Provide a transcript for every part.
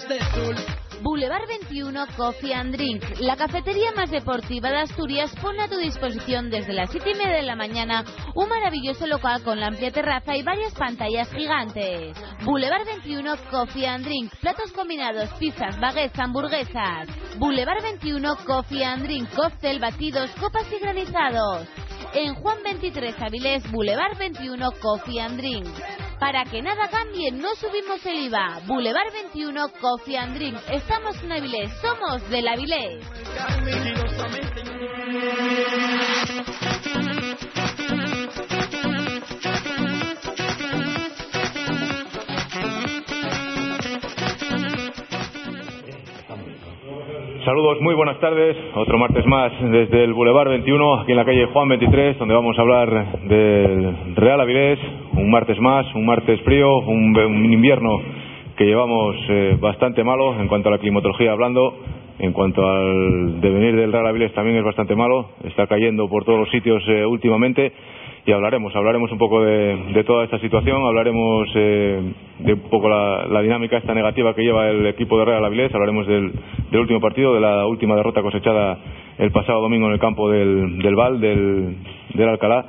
rayos de sol. Boulevard 21 Coffee and Drink, la cafetería más deportiva de Asturias, pone a tu disposición desde las 7 y media de la mañana un maravilloso local con la amplia terraza y varias pantallas gigantes. Boulevard 21 Coffee and Drink, platos combinados, pizzas, baguettes, hamburguesas. Boulevard 21 Coffee and Drink, cóctel, batidos, copas y granizados. En Juan 23 Avilés, Boulevard 21 Coffee and Drink. Para que nada cambie, no subimos el IVA. Boulevard 21 Coffee and Drink. Estamos en Avilés, somos del Avilés. Saludos, muy buenas tardes. Otro martes más desde el Boulevard 21, aquí en la calle Juan 23, donde vamos a hablar del Real Avilés. Un martes más, un martes frío, un, invierno que llevamos eh, bastante malo en cuanto a la climatología hablando. En cuanto al devenir del Real Avilés también es bastante malo. Está cayendo por todos los sitios eh, últimamente y hablaremos, hablaremos un poco de, de toda esta situación, hablaremos eh, de un poco la, dinámica esta negativa que lleva el equipo de Real Avilés, hablaremos del, del, último partido, de la última derrota cosechada el pasado domingo en el campo del, del Val, del, del Alcalá.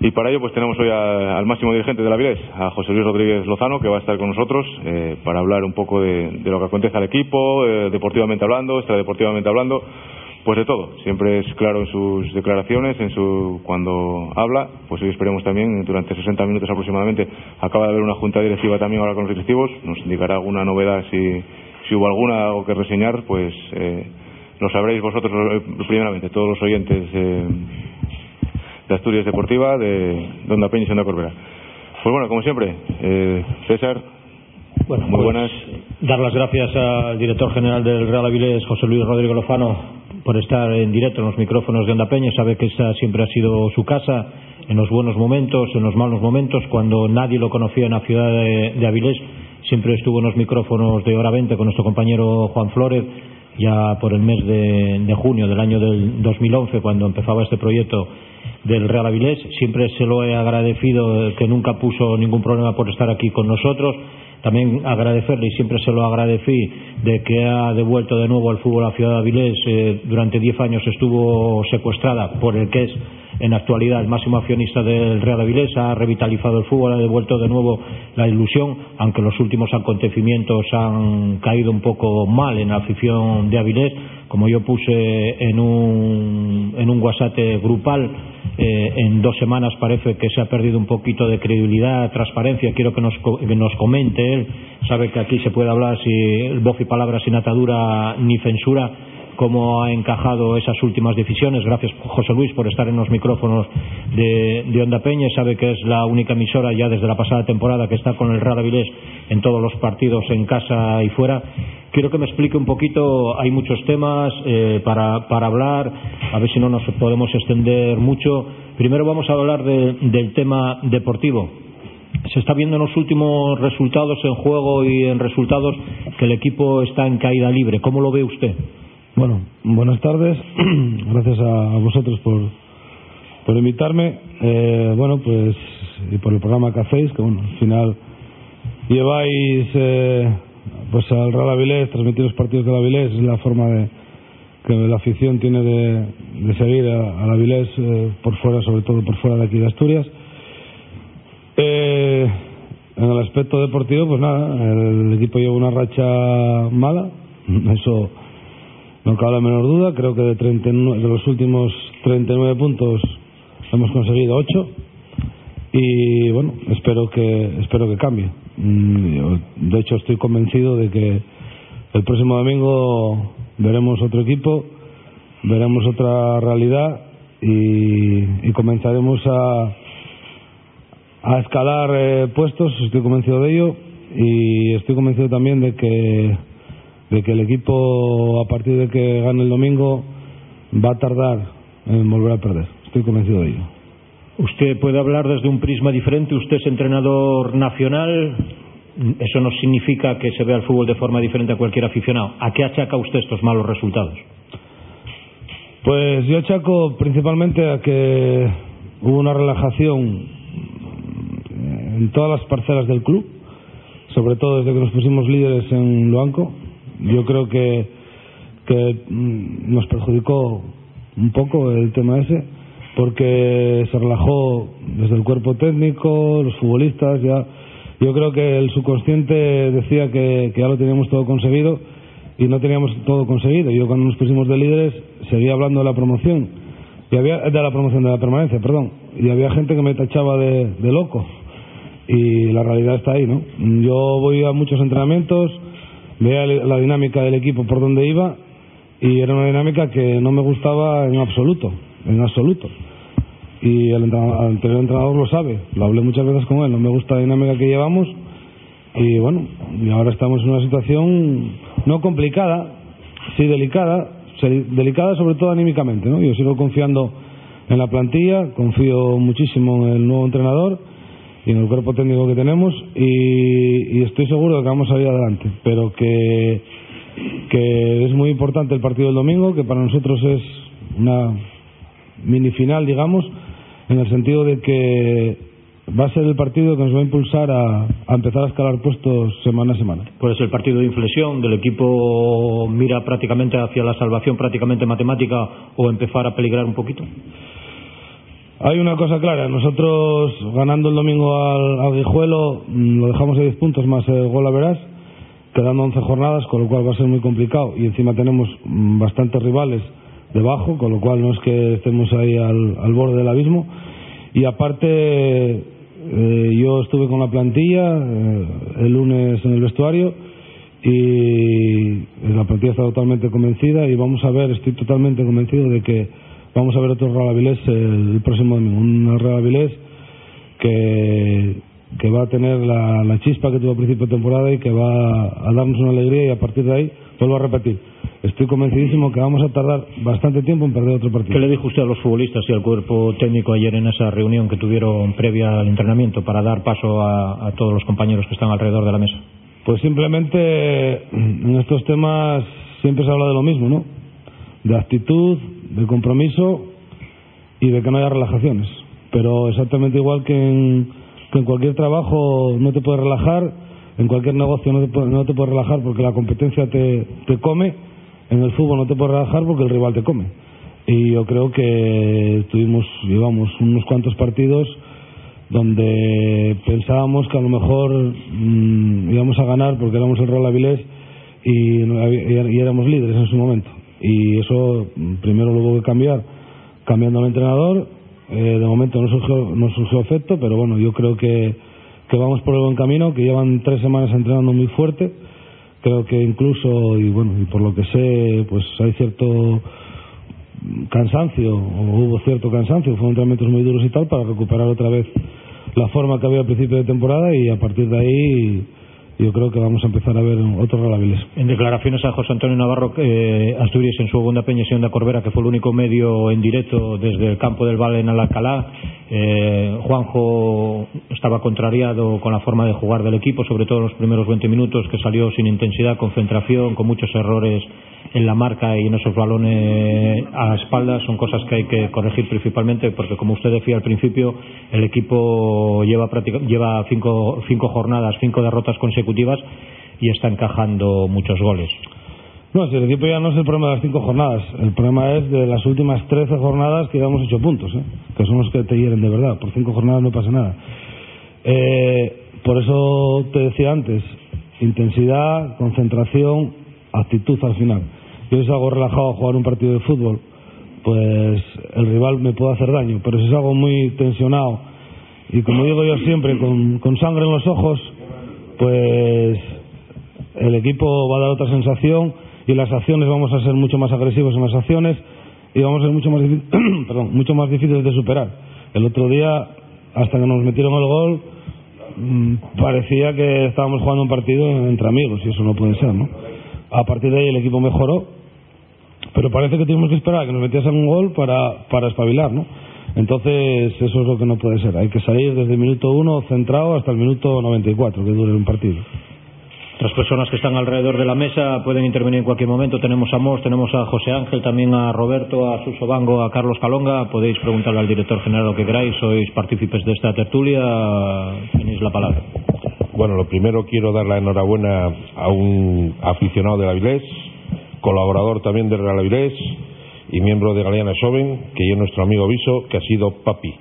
Y para ello pues tenemos hoy al máximo dirigente de la Avilés, a José Luis Rodríguez Lozano, que va a estar con nosotros eh, para hablar un poco de, de, lo que acontece al equipo, eh, deportivamente hablando, extradeportivamente hablando, pues de todo. Siempre es claro en sus declaraciones, en su cuando habla. Pues hoy esperemos también, durante 60 minutos aproximadamente, acaba de haber una junta directiva también ahora con los directivos. Nos indicará alguna novedad si, si hubo alguna algo que reseñar, pues eh, lo sabréis vosotros primeramente, todos los oyentes eh, de Asturias Deportiva, de Donda Peña y Santa Corbera. Pues bueno, como siempre, eh, César, bueno, muy pues, buenas. Dar las gracias al director general del Real Avilés, José Luis Rodríguez Lozano, por estar en directo en los micrófonos de Onda Peña. Sabe que esta siempre ha sido su casa, en los buenos momentos, en los malos momentos, cuando nadie lo conocía en la ciudad de, de Avilés. Siempre estuvo en los micrófonos de Hora 20 con nuestro compañero Juan Flores, ya por el mes de, de junio del año del 2011, cuando empezaba este proyecto del Real Avilés. Siempre se lo he agradecido, que nunca puso ningún problema por estar aquí con nosotros también agradecerle y siempre se lo agradecí de que ha devuelto de nuevo al fútbol a ciudad Avilés eh, durante 10 años estuvo secuestrada por el que es en actualidad el máximo accionista del Real Avilés ha revitalizado el fútbol ha devuelto de nuevo la ilusión aunque los últimos acontecimientos han caído un poco mal en la afición de Avilés como yo puse en un, en un WhatsApp grupal eh, en dos semanas parece que se ha perdido un poquito de credibilidad, transparencia. Quiero que nos, que nos comente él. Sabe que aquí se puede hablar si voz y palabra sin atadura ni censura cómo ha encajado esas últimas decisiones. Gracias, José Luis, por estar en los micrófonos de, de Onda Peña. Sabe que es la única emisora ya desde la pasada temporada que está con el Real Avilés en todos los partidos, en casa y fuera. Quiero que me explique un poquito, hay muchos temas eh, para, para hablar, a ver si no nos podemos extender mucho. Primero vamos a hablar de, del tema deportivo. Se está viendo en los últimos resultados en juego y en resultados que el equipo está en caída libre. ¿Cómo lo ve usted? Bueno, buenas tardes. Gracias a vosotros por, por invitarme. Eh, bueno, pues, y por el programa que hacéis, que bueno, al final lleváis eh, pues al Real Avilés, transmitir los partidos del Avilés, es la forma de que la afición tiene de, de seguir al Avilés eh, por fuera, sobre todo por fuera de aquí de Asturias. Eh, en el aspecto deportivo, pues nada, el equipo lleva una racha mala, eso no cabe la menor duda. Creo que de, 39, de los últimos 39 puntos hemos conseguido 8 y bueno, espero que espero que cambie. De hecho, estoy convencido de que el próximo domingo veremos otro equipo, veremos otra realidad y, y comenzaremos a, a escalar eh, puestos. Estoy convencido de ello y estoy convencido también de que de que el equipo a partir de que gane el domingo va a tardar en volver a perder. Estoy convencido de ello. Usted puede hablar desde un prisma diferente. Usted es entrenador nacional. Eso no significa que se vea el fútbol de forma diferente a cualquier aficionado. ¿A qué achaca usted estos malos resultados? Pues yo achaco principalmente a que hubo una relajación en todas las parcelas del club, sobre todo desde que nos pusimos líderes en Luanco. Yo creo que, que mm, nos perjudicó un poco el tema ese, porque se relajó desde el cuerpo técnico, los futbolistas, ya. Yo creo que el subconsciente decía que, ya lo teníamos todo conseguido y no teníamos todo conseguido. Yo cuando nos pusimos de líderes seguía hablando de la promoción, y había, de la promoción de la permanencia, perdón, y había gente que me tachaba de, de loco y la realidad está ahí, ¿no? Yo voy a muchos entrenamientos, veía la dinámica del equipo por donde iba y era una dinámica que no me gustaba en absoluto, en absoluto. Y el entrenador, el anterior entrenador lo sabe, lo hablé muchas veces con él, no me gusta la dinámica que llevamos y bueno, y ahora estamos en una situación no complicada, sí delicada, delicada sobre todo anímicamente, ¿no? Yo sigo confiando en la plantilla, confío muchísimo en el nuevo entrenador y en el cuerpo técnico que tenemos y, y estoy seguro de que vamos a salir adelante, pero que, que es muy importante el partido del domingo, que para nosotros es una mini final, digamos, en el sentido de que va a ser el partido que nos va a impulsar a, empezar a escalar puestos semana a semana. Puede ser el partido de inflexión, del equipo mira prácticamente hacia la salvación prácticamente matemática o empezar a peligrar un poquito. Hay una cosa clara, nosotros ganando el domingo al, Guijuelo mm, lo dejamos a 10 puntos más el gol a verás, quedando 11 jornadas, con lo cual va a ser muy complicado y encima tenemos mm, bastantes rivales debajo, con lo cual no es que estemos ahí al, al borde del abismo. Y aparte, eh, yo estuve con la plantilla eh, el lunes en el vestuario y la plantilla está totalmente convencida y vamos a ver, estoy totalmente convencido de que vamos a ver otro Real Avilés el, próximo domingo. Un Real Avilés que, que va a tener la, la, chispa que tuvo a principio de temporada y que va a darnos una alegría y a partir de ahí, vuelvo a repetir, estoy convencidísimo que vamos a tardar bastante tiempo en perder otro partido. ¿Qué le dijo usted a los futbolistas y al cuerpo técnico ayer en esa reunión que tuvieron previa al entrenamiento para dar paso a, a todos los compañeros que están alrededor de la mesa? Pues simplemente en estos temas siempre se habla de lo mismo, ¿no? De actitud, de compromiso y de que no haya relajaciones. Pero exactamente igual que en, que en cualquier trabajo no te puedes relajar, en cualquier negocio no te, no te puedes relajar porque la competencia te, te come, en el fútbol no te puedes relajar porque el rival te come. Y yo creo que tuvimos, llevamos unos cuantos partidos donde pensábamos que a lo mejor mmm, íbamos a ganar porque éramos el Real Avilés y, y, éramos líderes en su momento y eso mm, primero lo hubo que cambiar cambiando al entrenador eh, de momento no surgió, no surgió efecto pero bueno yo creo que, que vamos por el buen camino que llevan tres semanas entrenando muy fuerte. Creo que incluso y bueno y por lo que sé pues hay cierto cansancio o hubo cierto cansancio fueron entrenamientos muy duros y tal para recuperar otra vez la forma que había al principio de temporada y a partir de ahí yo creo que vamos a empezar a ver otros relaviles. En declaraciones a José Antonio Navarro, eh, Asturias en su Onda Peña y Onda Corbera, que fue el único medio en directo desde el campo del Valle en Alcalá, eh, Juanjo estaba contrariado con la forma de jugar del equipo, sobre todo en los primeros 20 minutos, que salió sin intensidad, concentración, con muchos errores en la marca y en esos balones a espaldas son cosas que hay que corregir principalmente porque como usted decía al principio el equipo lleva lleva cinco, cinco jornadas cinco derrotas consecutivas y está encajando muchos goles no, si el equipo ya no es el problema de las cinco jornadas, el problema es de las últimas trece jornadas que llevamos ocho puntos, ¿eh? que son los que te hieren de verdad. Por cinco jornadas no pasa nada. Eh, por eso te decía antes, intensidad, concentración, actitud al final yo si salgo relajado jugar un partido de fútbol, pues el rival me puede hacer daño. Pero si salgo muy tensionado y como digo yo siempre, con, sangre en los ojos, pues el equipo va a dar otra sensación y las acciones vamos a ser mucho más agresivos en las acciones y vamos a ser mucho más, perdón, mucho más difíciles de superar. El otro día, hasta que nos metieron el gol, mmm, parecía que estábamos jugando un partido entre amigos y eso no puede ser, ¿no? A partir de ahí el equipo mejoró pero parece que tuvimos que esperar a que nos metiesen un gol para, para espabilar, ¿no? Entonces, eso es lo que no puede ser. Hay que salir desde el minuto uno centrado hasta el minuto 94, que dure un partido. Las personas que están alrededor de la mesa pueden intervenir en cualquier momento. Tenemos a Mos, tenemos a José Ángel, también a Roberto, a Suso Bango, a Carlos Calonga. Podéis preguntarle al director general lo que queráis. Sois partícipes de esta tertulia. Tenéis la palabra. Bueno, lo primero quiero dar la enhorabuena a un aficionado de Avilés, colaborador también de Real Avilés y miembro de Galeana Joven, que es nuestro amigo Viso, que ha sido papi.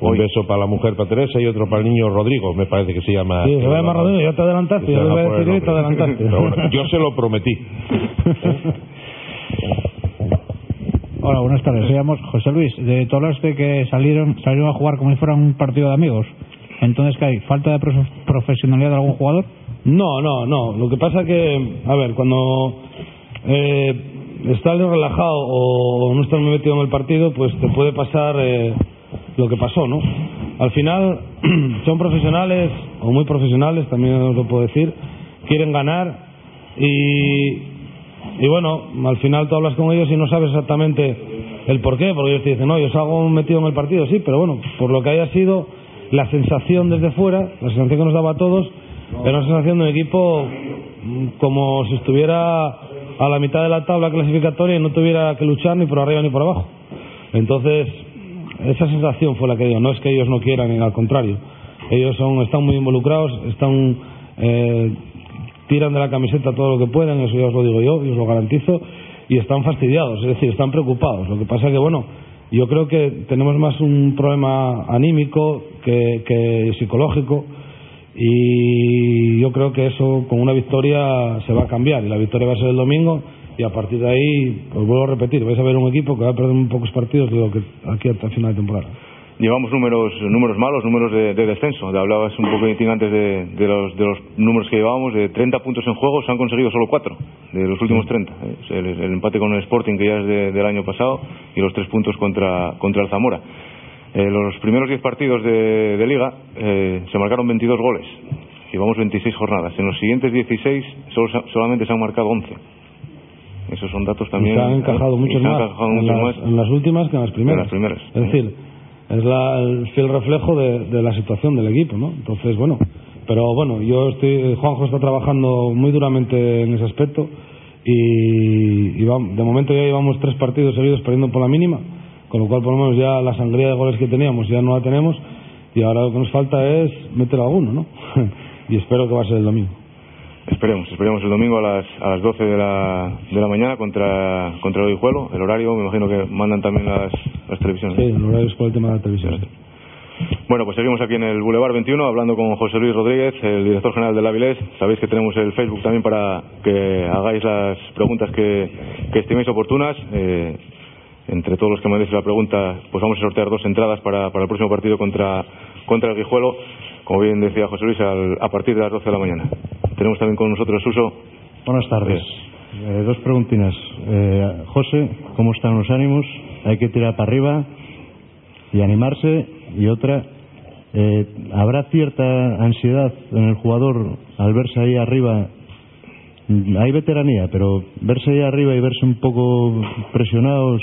Un beso para la mujer, para Teresa, y otro para el niño Rodrigo, me parece que se llama. Sí, se llama Rodrigo, ya te adelantaste, yo a decir te adelantaste. Bueno, yo se lo prometí. Hola, buenas tardes. Llamo José Luis. De todo este que salieron, salieron a jugar como si fuera un partido de amigos. Entonces, ¿qué hay? ¿Falta de profesionalidad de algún jugador? No, no, no. Lo que pasa que, a ver, cuando eh, estás relajado o no estás muy metido en el partido, pues te puede pasar eh, lo que pasó, ¿no? Al final son profesionales o muy profesionales, también os lo puedo decir, quieren ganar y, y bueno, al final tú hablas con ellos y no sabes exactamente el por qué, porque ellos te dicen, no, yo salgo metido en el partido, sí, pero bueno, por lo que haya sido la sensación desde fuera, la sensación que nos daba a todos, era una sensación de un equipo mm, como si estuviera a la mitad de la tabla clasificatoria y no tuviera que luchar ni por arriba ni por abajo. Entonces, esa sensación fue la que dio. No es que ellos no quieran, al contrario. Ellos son, están muy involucrados, están eh, tiran de la camiseta todo lo que pueden, eso ya os lo digo yo, y os lo garantizo, y están fastidiados, es decir, están preocupados. Lo que pasa que, bueno, yo creo que tenemos más un problema anímico que, psicológico y yo creo que eso con una victoria se va a cambiar y la victoria va a ser el domingo y a partir de ahí, os vuelvo a repetir, vais a ver un equipo que va a perder muy pocos partidos digo que aquí hasta final de temporada llevamos números números malos, números de, descenso. Hablabas un poco antes de, de, los, de los números que llevábamos, de 30 puntos en juego, se han conseguido solo 4 de los últimos 30. El, empate con el Sporting, que ya es del año pasado, y los 3 puntos contra, contra el Zamora. Eh, los primeros 10 partidos de, de Liga eh, se marcaron 22 goles. Llevamos 26 jornadas. En los siguientes 16 solo, solamente se han marcado 11. Esos son datos también. se han encajado muchos, más, en las, en las, últimas que en las primeras. las primeras. Es decir, es la, el fiel reflejo de, la situación del equipo, ¿no? Entonces, bueno, pero bueno, yo estoy, Juanjo está trabajando muy duramente en ese aspecto y, de momento ya llevamos tres partidos seguidos perdiendo por la mínima, con lo cual por lo menos ya la sangría de goles que teníamos ya no la tenemos y ahora lo que nos falta es meter alguno, ¿no? y espero que va a ser el domingo. Esperemos, esperemos el domingo a las, a las 12 de la, de la mañana contra, contra el Orihuelo. El horario, me imagino que mandan también las, las televisiones. Sí, el horario es por el tema de la televisión. Bueno, pues seguimos aquí en el Boulevard 21 hablando con José Luis Rodríguez, el director general del Avilés. Sabéis que tenemos el Facebook también para que hagáis las preguntas que, que estiméis oportunas. Eh, entre todos los que mandéis la pregunta, pues vamos a sortear dos entradas para, para el próximo partido contra, contra el Guijuelo, como bien decía José Luis, a partir de las 12 de la mañana. Tenemos también con nosotros Suso. Buenas tardes. Eh, dos preguntinas. Eh, José, ¿cómo están los ánimos? Hay que tirar para arriba y animarse. Y otra, eh, ¿habrá cierta ansiedad en el jugador al verse ahí arriba? Hay veteranía, pero verse ahí arriba y verse un poco presionados.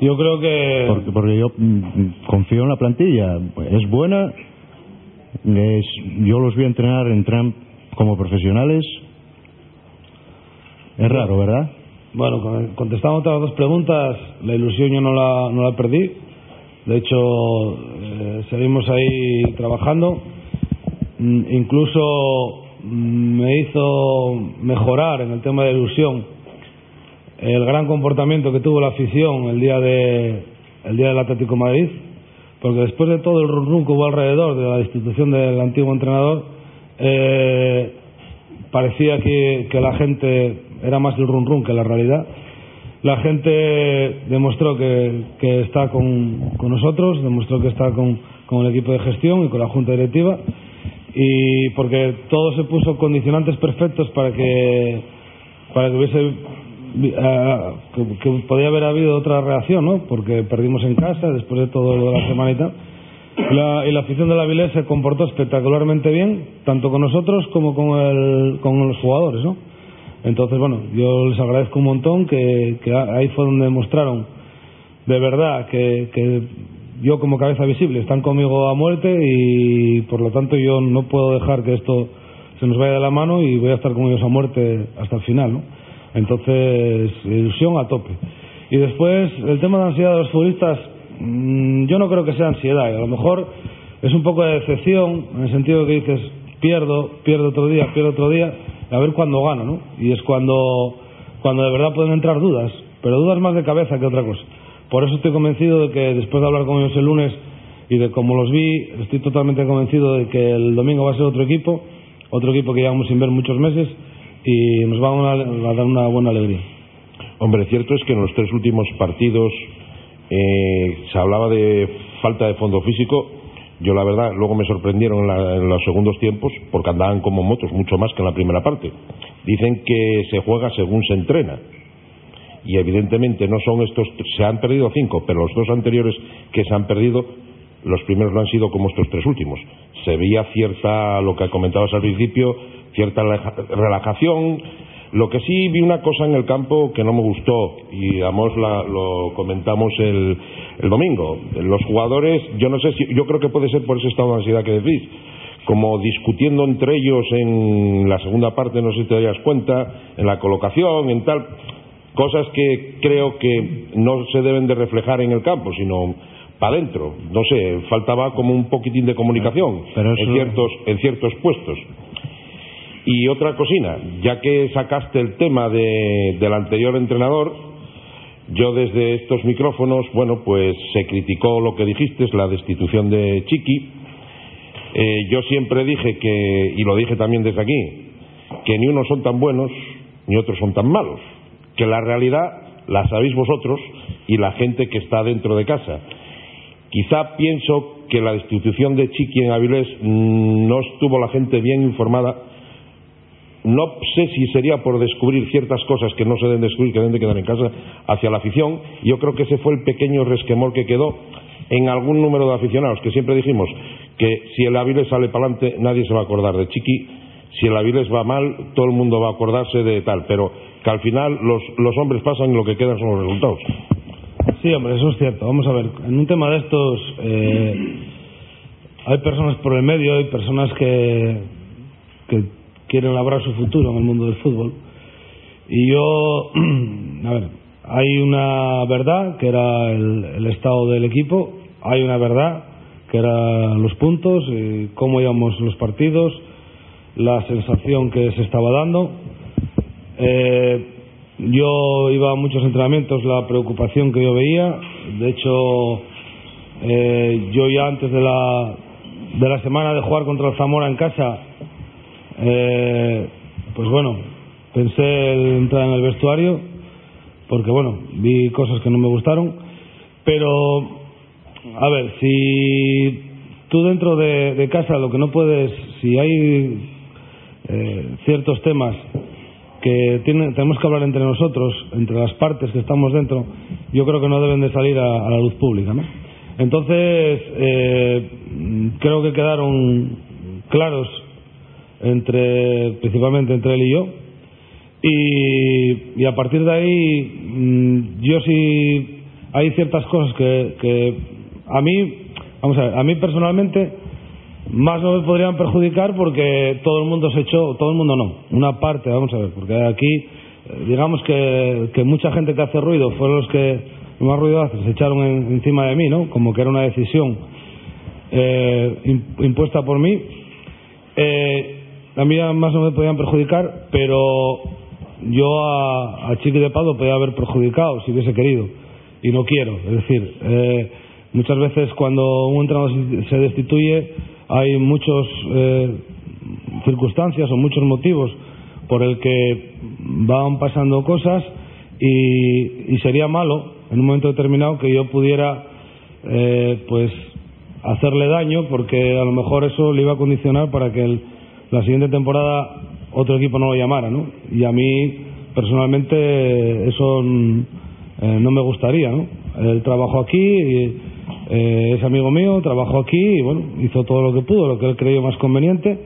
Yo creo que. Porque, porque yo mm, confío en la plantilla. Es buena. Es, yo los vi entrenar, entran como profesionales. Es raro, ¿verdad? Bueno, contestando otras dos preguntas, la ilusión yo no la, no la perdí. De hecho, eh, seguimos ahí trabajando. Mm, incluso mm, me hizo mejorar en el tema de ilusión el gran comportamiento que tuvo la afición el día de el día del Atlético Madrid, porque después de todo el rum que hubo alrededor de la institución del antiguo entrenador, eh, parecía que, que, la gente era más el run run que la realidad. La gente demostró que, que está con, con, nosotros, demostró que está con, con, el equipo de gestión y con la junta directiva, y porque todo se puso condicionantes perfectos para que para que hubiese que, que, podía haber habido otra reacción, ¿no? Porque perdimos en casa después de todo lo de la semana y tal la, y la afición de la Vilés se comportó espectacularmente bien, tanto con nosotros como con, el, con los jugadores, ¿no? Entonces, bueno, yo les agradezco un montón que, que ahí fue donde demostraron de verdad que, que yo como cabeza visible están conmigo a muerte y por lo tanto yo no puedo dejar que esto se nos vaya de la mano y voy a estar con ellos a muerte hasta el final, ¿no? Entonces, ilusión a tope. Y después, el tema de ansiedad de los futbolistas, Mm, yo no creo que sea ansiedad. A lo mejor es un poco de decepción, en el sentido que dices, pierdo, pierdo otro día, pierdo otro día, a ver cuándo gano, ¿no? Y es cuando, cuando de verdad pueden entrar dudas, pero dudas más de cabeza que otra cosa. Por eso estoy convencido de que después de hablar con ellos el lunes y de cómo los vi, estoy totalmente convencido de que el domingo va a ser otro equipo, otro equipo que llevamos sin ver muchos meses y nos va a, a dar una buena alegría. Hombre, cierto es que en los tres últimos partidos eh, se hablaba de falta de fondo físico. Yo, la verdad, luego me sorprendieron en, la, en, los segundos tiempos porque andaban como motos, mucho más que en la primera parte. Dicen que se juega según se entrena. Y evidentemente no son estos. Se han perdido cinco, pero los dos anteriores que se han perdido, los primeros no han sido como estos tres últimos. Se veía cierta, lo que comentabas al principio, cierta relajación lo que sí vi una cosa en el campo que no me gustó y la, lo comentamos el, el, domingo. Los jugadores, yo no sé si, yo creo que puede ser por ese estado de ansiedad que decís, como discutiendo entre ellos en la segunda parte, no sé si te das cuenta, en la colocación, en tal, cosas que creo que no se deben de reflejar en el campo, sino para adentro. No sé, faltaba como un poquitín de comunicación Pero eso... en ciertos en ciertos puestos. Y otra cocina, ya que sacaste el tema de, del anterior entrenador, yo desde estos micrófonos, bueno, pues se criticó lo que dijiste, la destitución de Chiqui. Eh, yo siempre dije que, y lo dije también desde aquí, que ni unos son tan buenos ni otros son tan malos. Que la realidad la sabéis vosotros y la gente que está dentro de casa. Quizá pienso que la destitución de Chiqui en Avilés mmm, no estuvo la gente bien informada no sé si sería por descubrir ciertas cosas que no se deben descubrir, que deben de quedar en casa, hacia la afición. Yo creo que ese fue el pequeño resquemor que quedó en algún número de aficionados, que siempre dijimos que si el Aviles sale para adelante nadie se va a acordar de Chiqui, si el Aviles va mal todo el mundo va a acordarse de tal, pero que al final los, los hombres pasan y lo que quedan son los resultados. Sí, hombre, eso es cierto. Vamos a ver, en un tema de estos eh, hay personas por el medio, hay personas que quieren labrar su futuro en el mundo del fútbol. Y yo, a ver, hay una verdad que era el, estado del equipo, hay una verdad que eran los puntos, y cómo íbamos los partidos, la sensación que se estaba dando. Eh, yo iba a muchos entrenamientos, la preocupación que yo veía, de hecho, eh, yo ya antes de la, de la semana de jugar contra el Zamora en casa, eh, pues bueno, pensé en entrar en el vestuario porque bueno, vi cosas que no me gustaron, pero a ver, si tú dentro de, casa lo que no puedes, si hay eh, ciertos temas que tiene, tenemos que hablar entre nosotros, entre las partes que estamos dentro, yo creo que no deben de salir a, a la luz pública, ¿no? Entonces, eh, creo que quedaron claros entre principalmente entre él y yo. Y, y a partir de ahí mmm, yo sí hay ciertas cosas que, que a mí vamos a ver a mí personalmente más no me podrían perjudicar porque todo el mundo se echó todo el mundo no una parte vamos a ver porque aquí digamos que, que mucha gente que hace ruido fueron los que más ruido hacen se echaron en, encima de mí no como que era una decisión eh, impuesta por mí. Eh, a mí más no me podían perjudicar, pero yo a, a Chiqui de Pado podía haber perjudicado si hubiese querido, y no quiero. Es decir, eh, muchas veces cuando un entrenador se destituye hay muchas eh, circunstancias o muchos motivos por el que van pasando cosas y, y sería malo en un momento determinado que yo pudiera eh, pues hacerle daño porque a lo mejor eso le iba a condicionar para que el la siguiente temporada otro equipo no lo llamara, ¿no? Y a mí, personalmente, eso eh, no me gustaría, ¿no? Él trabajó aquí, y, eh, es amigo mío, trabajó aquí y, bueno, hizo todo lo que pudo, lo que él creyó más conveniente.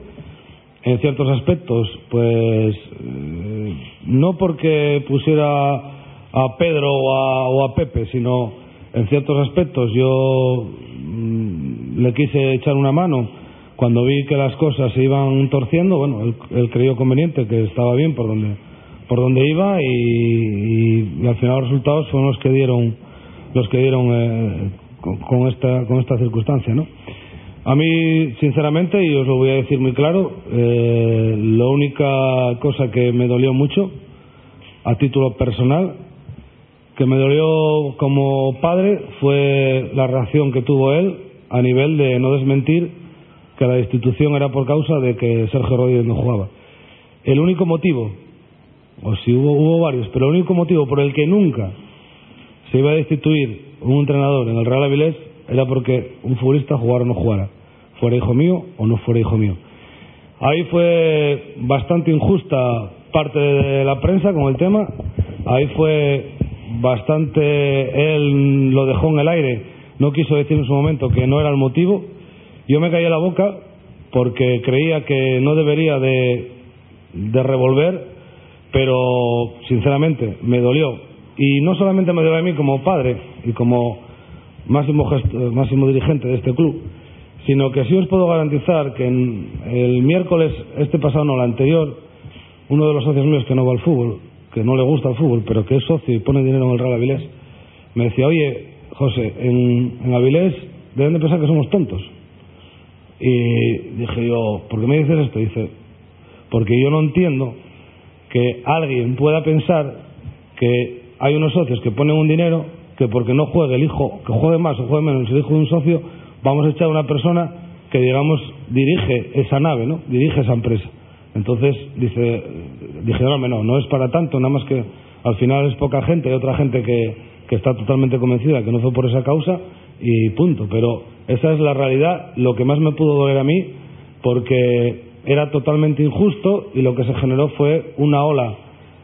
En ciertos aspectos, pues, eh, no porque pusiera a Pedro o a, o a Pepe, sino en ciertos aspectos yo mmm, le quise echar una mano cuando vi que las cosas se iban torciendo, bueno, él, él creyó conveniente que estaba bien por donde por donde iba y, al final los resultados fueron los que dieron los que dieron eh, con, con, esta con esta circunstancia, ¿no? A mí, sinceramente, y os lo voy a decir muy claro, eh, la única cosa que me dolió mucho, a título personal, que me dolió como padre, fue la reacción que tuvo él a nivel de no desmentir que la destitución era por causa de que Sergio Rodríguez no jugaba. El único motivo, o si hubo, hubo varios, pero el único motivo por el que nunca se iba a destituir un entrenador en el Real Avilés era porque un futbolista jugara o no jugara, fuera hijo mío o no fuera hijo mío. Ahí fue bastante injusta parte de la prensa con el tema, ahí fue bastante, él lo dejó en el aire, no quiso decir en su momento que no era el motivo, yo me caí a la boca porque creía que no debería de, de revolver, pero sinceramente me dolió. Y no solamente me dolió a mí como padre y como máximo, gesto, máximo dirigente de este club, sino que sí os puedo garantizar que en el miércoles, este pasado no, el anterior, uno de los socios míos que no va al fútbol, que no le gusta el fútbol, pero que es socio y pone dinero en el Real Avilés, me decía, oye, José, en, en Avilés deben de pensar que somos tontos. Y dije yo, ¿por qué me dices esto? Dice, porque yo no entiendo que alguien pueda pensar que hay unos socios que ponen un dinero que porque no juegue el hijo, que juegue más o juegue menos el hijo de un socio, vamos a echar a una persona que, digamos, dirige esa nave, ¿no? Dirige esa empresa. Entonces, dice, dije, no, no, no es para tanto, nada más que al final es poca gente, hay otra gente que, que está totalmente convencida que no fue por esa causa y punto. Pero esa es la realidad, lo que más me pudo doler a mí, porque era totalmente injusto y lo que se generó fue una ola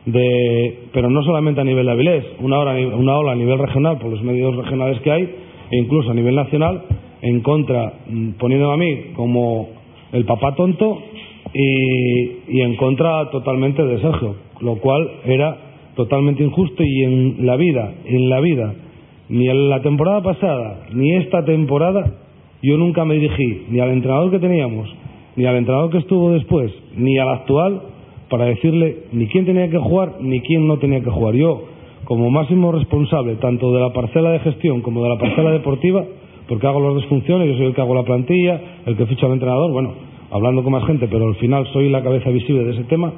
de, pero no solamente a nivel de Avilés, una ola, una ola a nivel regional por los medios regionales que hay, e incluso a nivel nacional, en contra, poniéndome a mí como el papá tonto y, y en contra totalmente de Sergio, lo cual era totalmente injusto y en la vida, en la vida, ni en la temporada pasada, ni esta temporada, yo nunca me dirigí ni al entrenador que teníamos, ni al entrenador que estuvo después, ni al actual, para decirle ni quién tenía que jugar, ni quién no tenía que jugar. Yo, como máximo responsable tanto de la parcela de gestión como de la parcela deportiva, porque hago las dos funciones, yo soy el que hago la plantilla, el que ficha al entrenador, bueno, hablando con más gente, pero al final soy la cabeza visible de ese tema.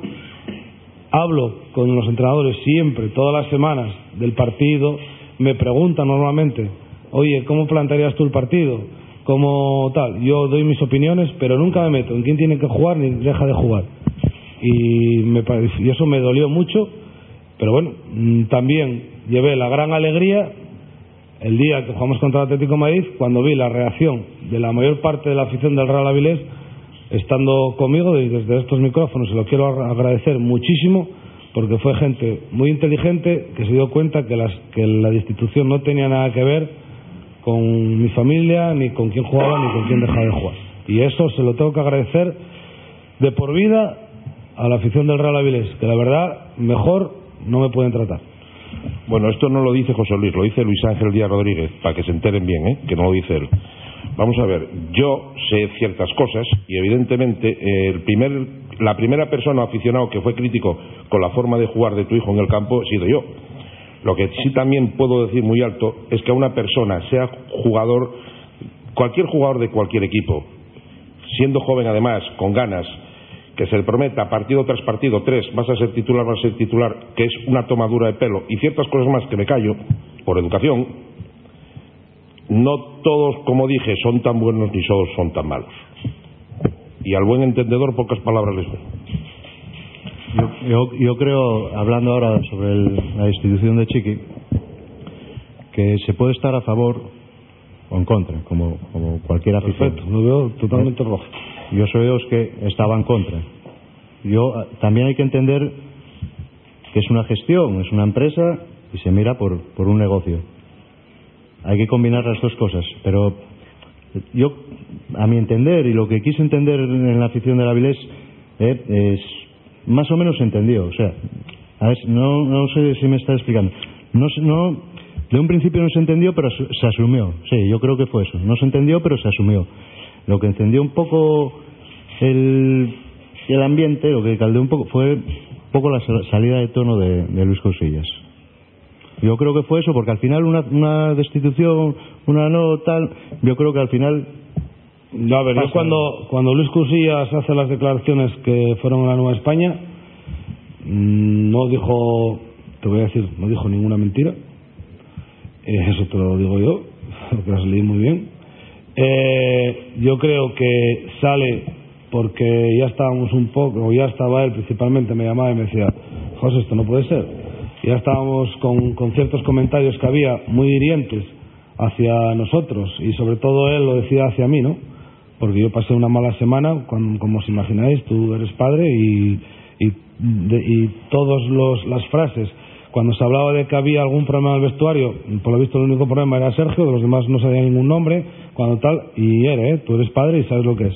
Hablo con los entrenadores siempre, todas las semanas, del partido. Me preguntan normalmente, oye, ¿cómo plantearías tú el partido? ¿Cómo tal? Yo doy mis opiniones, pero nunca me meto en quién tiene que jugar ni deja de jugar. Y, me y eso me dolió mucho, pero bueno, también llevé la gran alegría el día que jugamos contra el Atlético de Madrid, cuando vi la reacción de la mayor parte de la afición del Real Avilés estando conmigo desde estos micrófonos se lo quiero agradecer muchísimo porque fue gente muy inteligente que se dio cuenta que, las, que la destitución no tenía nada que ver con mi familia, ni con quién jugaba, ni con quién dejaba de jugar. Y eso se lo tengo que agradecer de por vida a la afición del Real Avilés, que la verdad mejor no me pueden tratar. Bueno, esto no lo dice José Luis, lo dice Luis Ángel Díaz Rodríguez, para que se enteren bien, ¿eh? que no lo dice él. Vamos a ver, yo sé ciertas cosas y evidentemente el primer, la primera persona aficionado que fue crítico con la forma de jugar de tu hijo en el campo he sido yo. Lo que sí también puedo decir muy alto es que a una persona, sea jugador, cualquier jugador de cualquier equipo, siendo joven además, con ganas, que se le prometa partido tras partido, tres, vas a ser titular, vas a ser titular, que es una tomadura de pelo y ciertas cosas más que me callo, por educación, no todos, como dije, son tan buenos ni todos son tan malos. Y al buen entendedor pocas palabras les doy. Yo, yo, yo, creo, hablando ahora sobre el, la institución de Chiqui, que se puede estar a favor o en contra, como, como cualquier afición. Perfecto, lo veo totalmente rojo. Yo soy de los que estaba en contra. Yo, también hay que entender que es una gestión, es una empresa y se mira por, por un negocio. Hay que combinar las dos cosas, pero yo, a mi entender, y lo que quise entender en la afición del Avilés, eh, es más o menos entendido. O sea, a ver, no, no sé si me está explicando. No, no, de un principio no se entendió, pero se asumió. Sí, yo creo que fue eso. No se entendió, pero se asumió. Lo que encendió un poco el, el ambiente, lo que caldeó un poco, fue un poco la salida de tono de, de Luis Cosillas. Yo creo que fue eso, porque al final una, una destitución, una no tal, yo creo que al final No, a ver, yo cuando, cuando Luis Cusillas hace las declaraciones que fueron a la Nueva España, mm, no dijo, te voy a decir, no dijo ninguna mentira. Eh, eso te lo digo yo, porque las leí muy bien. Eh, yo creo que sale porque ya estábamos un poco, o ya estaba él principalmente, me llamaba y me decía, José, esto no puede ser. Ya estábamos con, con ciertos comentarios que había muy hirientes hacia nosotros y sobre todo él lo decía hacia mí, ¿no? Porque yo pasé una mala semana, cuando- como os imagináis, tú eres padre y, y, y todas las frases, cuando se hablaba de que había algún problema en el vestuario, por lo visto el único problema era Sergio, de los demás no sabía ningún nombre, cuando tal, y eres, ¿eh? tú eres padre y sabes lo que es.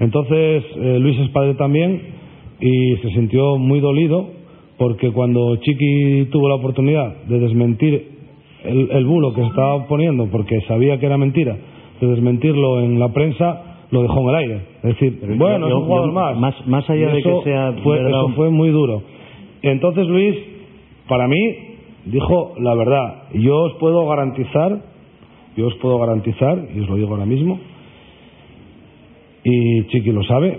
Entonces, eh, Luis es padre también y se sintió muy dolido porque cuando Chiqui tuvo la oportunidad de desmentir el, el bulo que se estaba poniendo porque sabía que era mentira, de desmentirlo en la prensa, lo dejó en el aire. Es decir, Pero bueno, yo- es un jugador yo- más. más- más allá de que sea fue, verdad eso fue muy duro. Entonces Luis, para mí, dijo la verdad. Yo os puedo garantizar, yo os puedo garantizar, y os lo digo ahora mismo, y Chiqui lo sabe,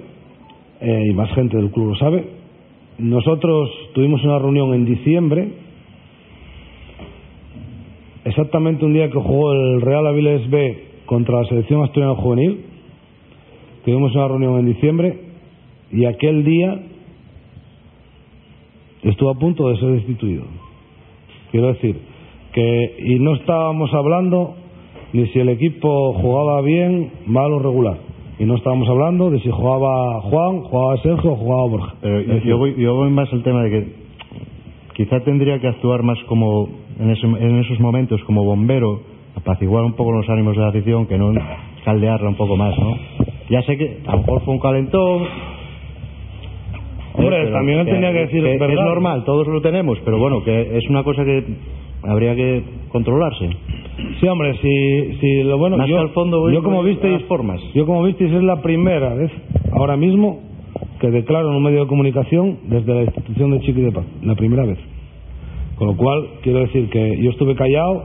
eh, y más gente del club lo sabe. Nosotros tuvimos una reunión en diciembre, exactamente un día que jugó el Real Avilés B contra la selección asturiana juvenil. Tuvimos una reunión en diciembre y aquel día estuvo a punto de ser destituido. Quiero decir que y no estábamos hablando ni si el equipo jugaba bien, mal o regular. Y no estábamos hablando de si jugaba Juan, jugaba Sergio o jugaba Borja. Pero Es yo, voy, yo voy más al tema de que quizá tendría que actuar más como en, ese- en esos momentos como bombero, apaciguar un poco los ánimos de la afición, que no caldearla un poco más, ¿no? Ya sé que a lo mejor fue un calentón. Hombre, eh, también él tenía que decir, que es normal, todos lo tenemos, pero bueno, que es una cosa que habría que controlarse. Sí, hombre, si, si lo bueno. Más yo, al fondo, voy- yo como voy a visteis, las formas. yo como visteis es la primera vez ahora mismo que declaro en un medio de comunicación desde la institución de Chiqui de Paz, la primera vez. Con lo cual quiero decir que yo estuve callado,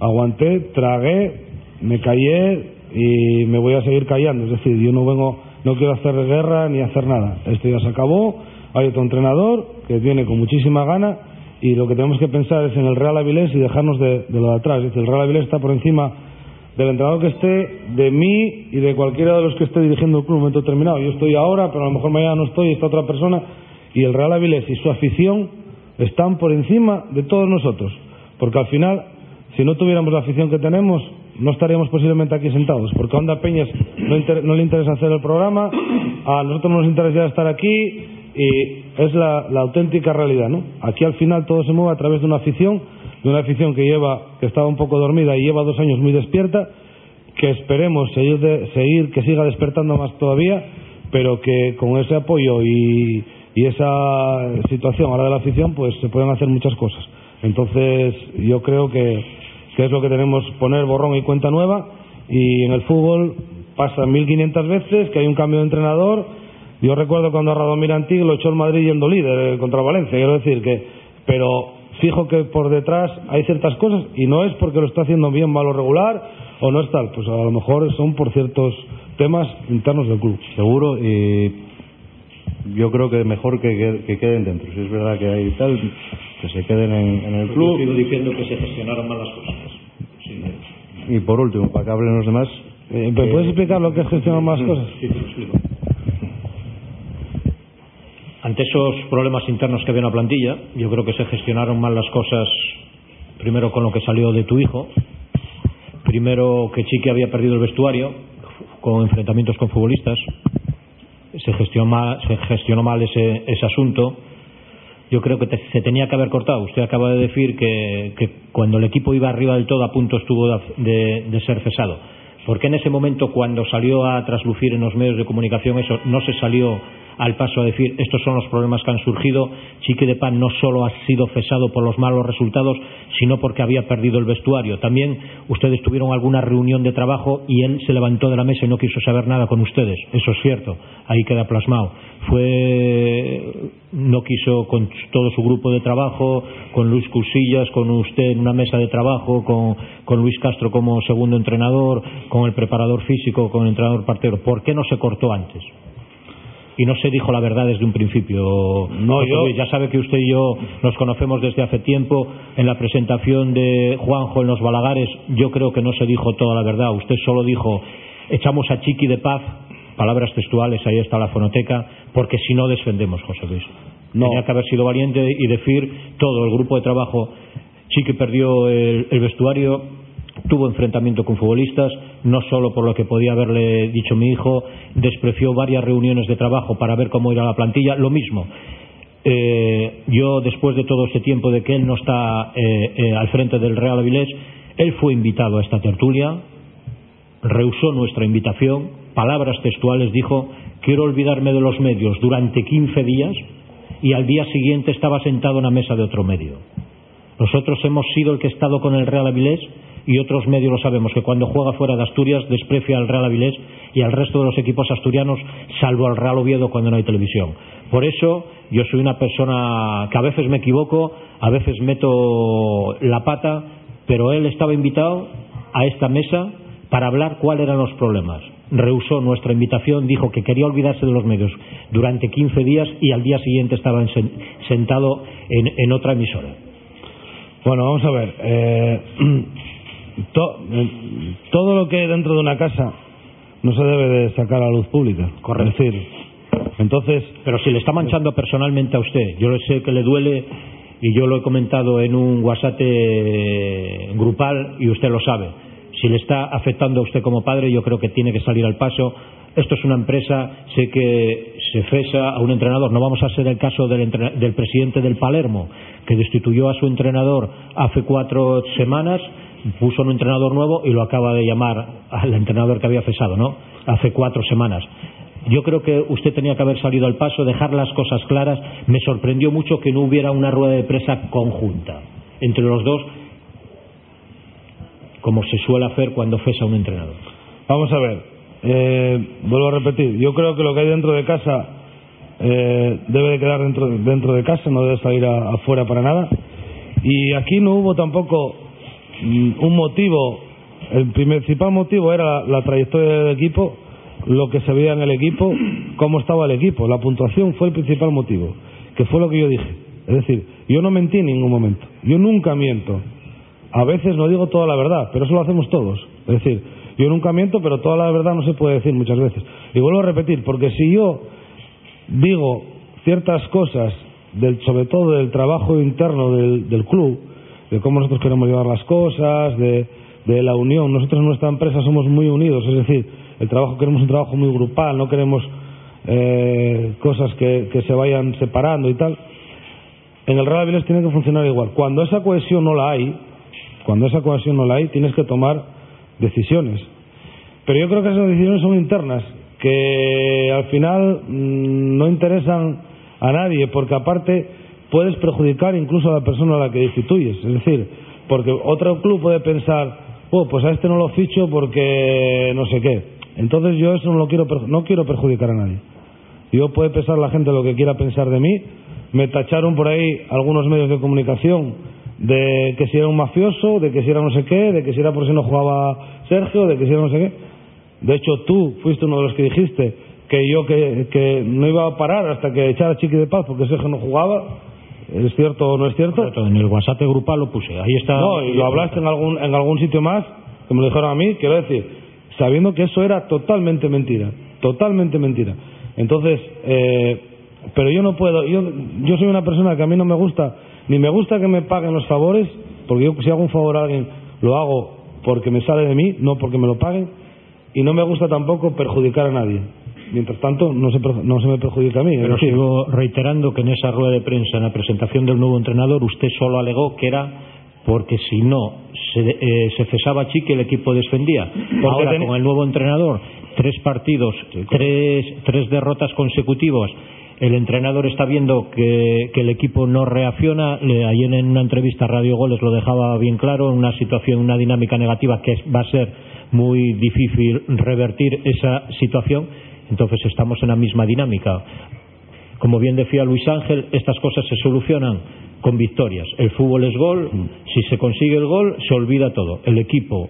aguanté, tragué, me callé y me voy a seguir callando. Es decir, yo no vengo, no quiero hacer guerra ni hacer nada. Esto ya se acabó. Hay otro entrenador que viene con muchísima gana y lo que tenemos que pensar es en el Real Avilés y dejarnos de, lo de atrás. El Real Avilés está por encima del entrenador que esté, de mí y de cualquiera de los que esté dirigiendo el club en un momento determinado. Yo estoy ahora, pero a lo mejor mañana no estoy está otra persona. Y el Real Avilés y su afición están por encima de todos nosotros. Porque al final, si no tuviéramos la afición que tenemos, no estaríamos posiblemente aquí sentados. Porque a Onda Peñas no, no le interesa hacer el programa, a nosotros nos interesa estar aquí y es la, la auténtica realidad. ¿no? Aquí al final todo se mueve a través de una afición, de una afición que lleva que estaba un poco dormida y lleva dos años muy despierta, que esperemos seguir, de- seguir que siga despertando más todavía, pero que con ese apoyo y, y esa situación ahora de la afición, pues se pueden hacer muchas cosas. Entonces, yo creo que, que es lo que tenemos, poner borrón y cuenta nueva, y en el fútbol pasa 1500 veces que hay un cambio de entrenador. Yo recuerdo cuando a Radomir Antig lo echó el Madrid yendo líder eh, contra Valencia, quiero decir que, pero fijo que por detrás hay ciertas cosas y no es porque lo está haciendo bien, mal o regular, o no es tal, pues a lo mejor son por ciertos temas internos del club. Seguro, y yo creo que mejor que, que- que queden dentro. Si es verdad que hay tal, que se queden en, en el Yo club. sigo diciendo que se gestionaron mal las cosas. Y por último, para que hablen los demás, Eh, ¿me ¿Puedes explicar lo que es gestionar más cosas? Sí, te lo explico. Ante esos problemas internos que había en la plantilla, yo creo que se gestionaron mal las cosas, primero con lo que salió de tu hijo, primero que Chiqui había perdido el vestuario con enfrentamientos con futbolistas, se gestionó mal, se gestionó mal ese, ese asunto. Yo creo que te- se tenía que haber cortado. Usted acaba de decir que, que cuando el equipo iba arriba del todo a punto estuvo de, de- de ser cesado. ¿Por qué en ese momento, cuando salió a traslucir en los medios de comunicación eso, no se salió al paso a decir estos son los problemas que han surgido? Chique de Pan no solo ha sido cesado por los malos resultados, sino porque había perdido el vestuario. También ustedes tuvieron alguna reunión de trabajo y él se levantó de la mesa y no quiso saber nada con ustedes. Eso es cierto, ahí queda plasmado. Fue no quiso con todo su grupo de trabajo, con Luis Cusillas, con usted en una mesa de trabajo, con, con Luis Castro como segundo entrenador, con el preparador físico, con el entrenador partero, ¿por qué no se cortó antes? y no se dijo la verdad desde un principio. No, yo... Ya sabe que usted y yo nos conocemos desde hace tiempo. En la presentación de Juanjo en los Balagares, yo creo que no se dijo toda la verdad. Usted solo dijo, echamos a Chiqui de paz, palabras textuales, ahí está la fonoteca, porque si no defendemos, José Luis. No. Tenía que haber sido valiente y decir todo el grupo de trabajo. Chiqui perdió el, el vestuario, tuvo enfrentamiento con futbolistas, no solo por lo que podía haberle dicho mi hijo, despreció varias reuniones de trabajo para ver cómo era la plantilla, lo mismo. Eh, yo, después de todo este tiempo de que él no está eh, eh, al frente del Real Avilés, él fue invitado a esta tertulia, rehusó nuestra invitación, palabras textuales dijo, quiero olvidarme de los medios durante 15 días y al día siguiente estaba sentado en la mesa de otro medio. Nosotros hemos sido el que ha estado con el Real Avilés y otros medios lo sabemos, que cuando juega fuera de Asturias desprecia al Real Avilés y al resto de los equipos asturianos, salvo al Real Oviedo cuando no hay televisión. Por eso yo soy una persona que a veces me equivoco, a veces meto la pata, pero él estaba invitado a esta mesa para hablar cuáles eran los problemas. Rehusó nuestra invitación, dijo que quería olvidarse de los medios durante 15 días y al día siguiente estaba sentado en, en otra emisora. Bueno, vamos a ver. Eh, to, eh, todo lo que dentro de una casa no se debe de sacar a la luz pública. Correcto. Es decir, entonces. Pero si le está manchando personalmente a usted, yo sé que le duele y yo lo he comentado en un WhatsApp eh, grupal y usted lo sabe. Si le está afectando a usted como padre, yo creo que tiene que salir al paso. Esto es una empresa, sé que se cesa a un entrenador. No vamos a ser el caso del, del presidente del Palermo, que destituyó a su entrenador hace cuatro semanas, puso un entrenador nuevo y lo acaba de llamar al entrenador que había cesado, ¿no? Hace cuatro semanas. Yo creo que usted tenía que haber salido al paso, dejar las cosas claras. Me sorprendió mucho que no hubiera una rueda de prensa conjunta entre los dos, como se suele hacer cuando cesa un entrenador. Vamos a ver, eh, vuelvo a repetir, yo creo que lo que hay dentro de casa eh, debe de quedar dentro, dentro de casa, no debe salir a- afuera para nada. Y aquí no hubo tampoco mm, un motivo, el principal motivo era la, la trayectoria del equipo, lo que se veía en el equipo, cómo estaba el equipo. La puntuación fue el principal motivo, que fue lo que yo dije. Es decir, yo no mentí en ningún momento, yo nunca miento. A veces no digo toda la verdad, pero eso lo hacemos todos. Es decir, yo nunca miento, pero toda la verdad no se puede decir muchas veces. Y vuelvo a repetir, porque si yo digo ciertas cosas, del, sobre todo del trabajo interno del, del club, de cómo nosotros queremos llevar las cosas, de, de la unión. Nosotros en nuestra empresa somos muy unidos, es decir, el trabajo queremos un trabajo muy grupal, no queremos eh, cosas que, que se vayan separando y tal. En el Real Avilés tiene que funcionar igual. Cuando esa cohesión no la hay, cuando esa cohesión no la hay, tienes que tomar decisiones. Pero yo creo que esas decisiones son internas, que al final mm, no interesan a nadie, porque aparte puedes perjudicar incluso a la persona a la que destituyes. Es decir, porque otro club puede pensar, oh, pues a este no lo ficho porque no sé qué. Entonces yo eso no lo quiero, no quiero perjudicar a nadie. Yo puede pensar la gente lo que quiera pensar de mí. Me tacharon por ahí algunos medios de comunicación de que si era un mafioso, de que si era no sé qué, de que si era por si no jugaba Sergio, de que si era no sé qué. De hecho, tú fuiste uno de los que dijiste que yo que, que no iba a parar hasta que echara Chiqui de paz porque Sergio no jugaba. ¿Es cierto o no es cierto? En el WhatsApp grupal lo puse. Ahí está. No, y lo hablaste en algún, en algún sitio más, que me lo dijeron a mí, quiero decir, sabiendo que eso era totalmente mentira, totalmente mentira. Entonces, eh, pero yo no puedo, yo, yo soy una persona que a mí no me gusta, ni me gusta que me paguen los favores, porque yo si hago un favor a alguien, lo hago porque me sale de mí, no porque me lo paguen, y no me gusta tampoco perjudicar a nadie. Mientras tanto, no se, no se me perjudica a mí. Pero decir, sigo reiterando que en esa rueda de prensa, en la presentación del nuevo entrenador, usted solo alegó que era porque si no se, eh, se cesaba a Chiqui, el equipo descendía. Porque Ahora, ten- con el nuevo entrenador, tres partidos, tres, tres derrotas consecutivas. El entrenador está viendo que, que el equipo no reacciona. Le- ayer en una entrevista a Radio Goles lo dejaba bien claro, en una situación, una dinámica negativa que va a ser muy difícil revertir esa situación. Entonces estamos en la misma dinámica. Como bien decía Luis Ángel, estas cosas se solucionan con victorias. El fútbol es gol, si se consigue el gol, se olvida todo. El equipo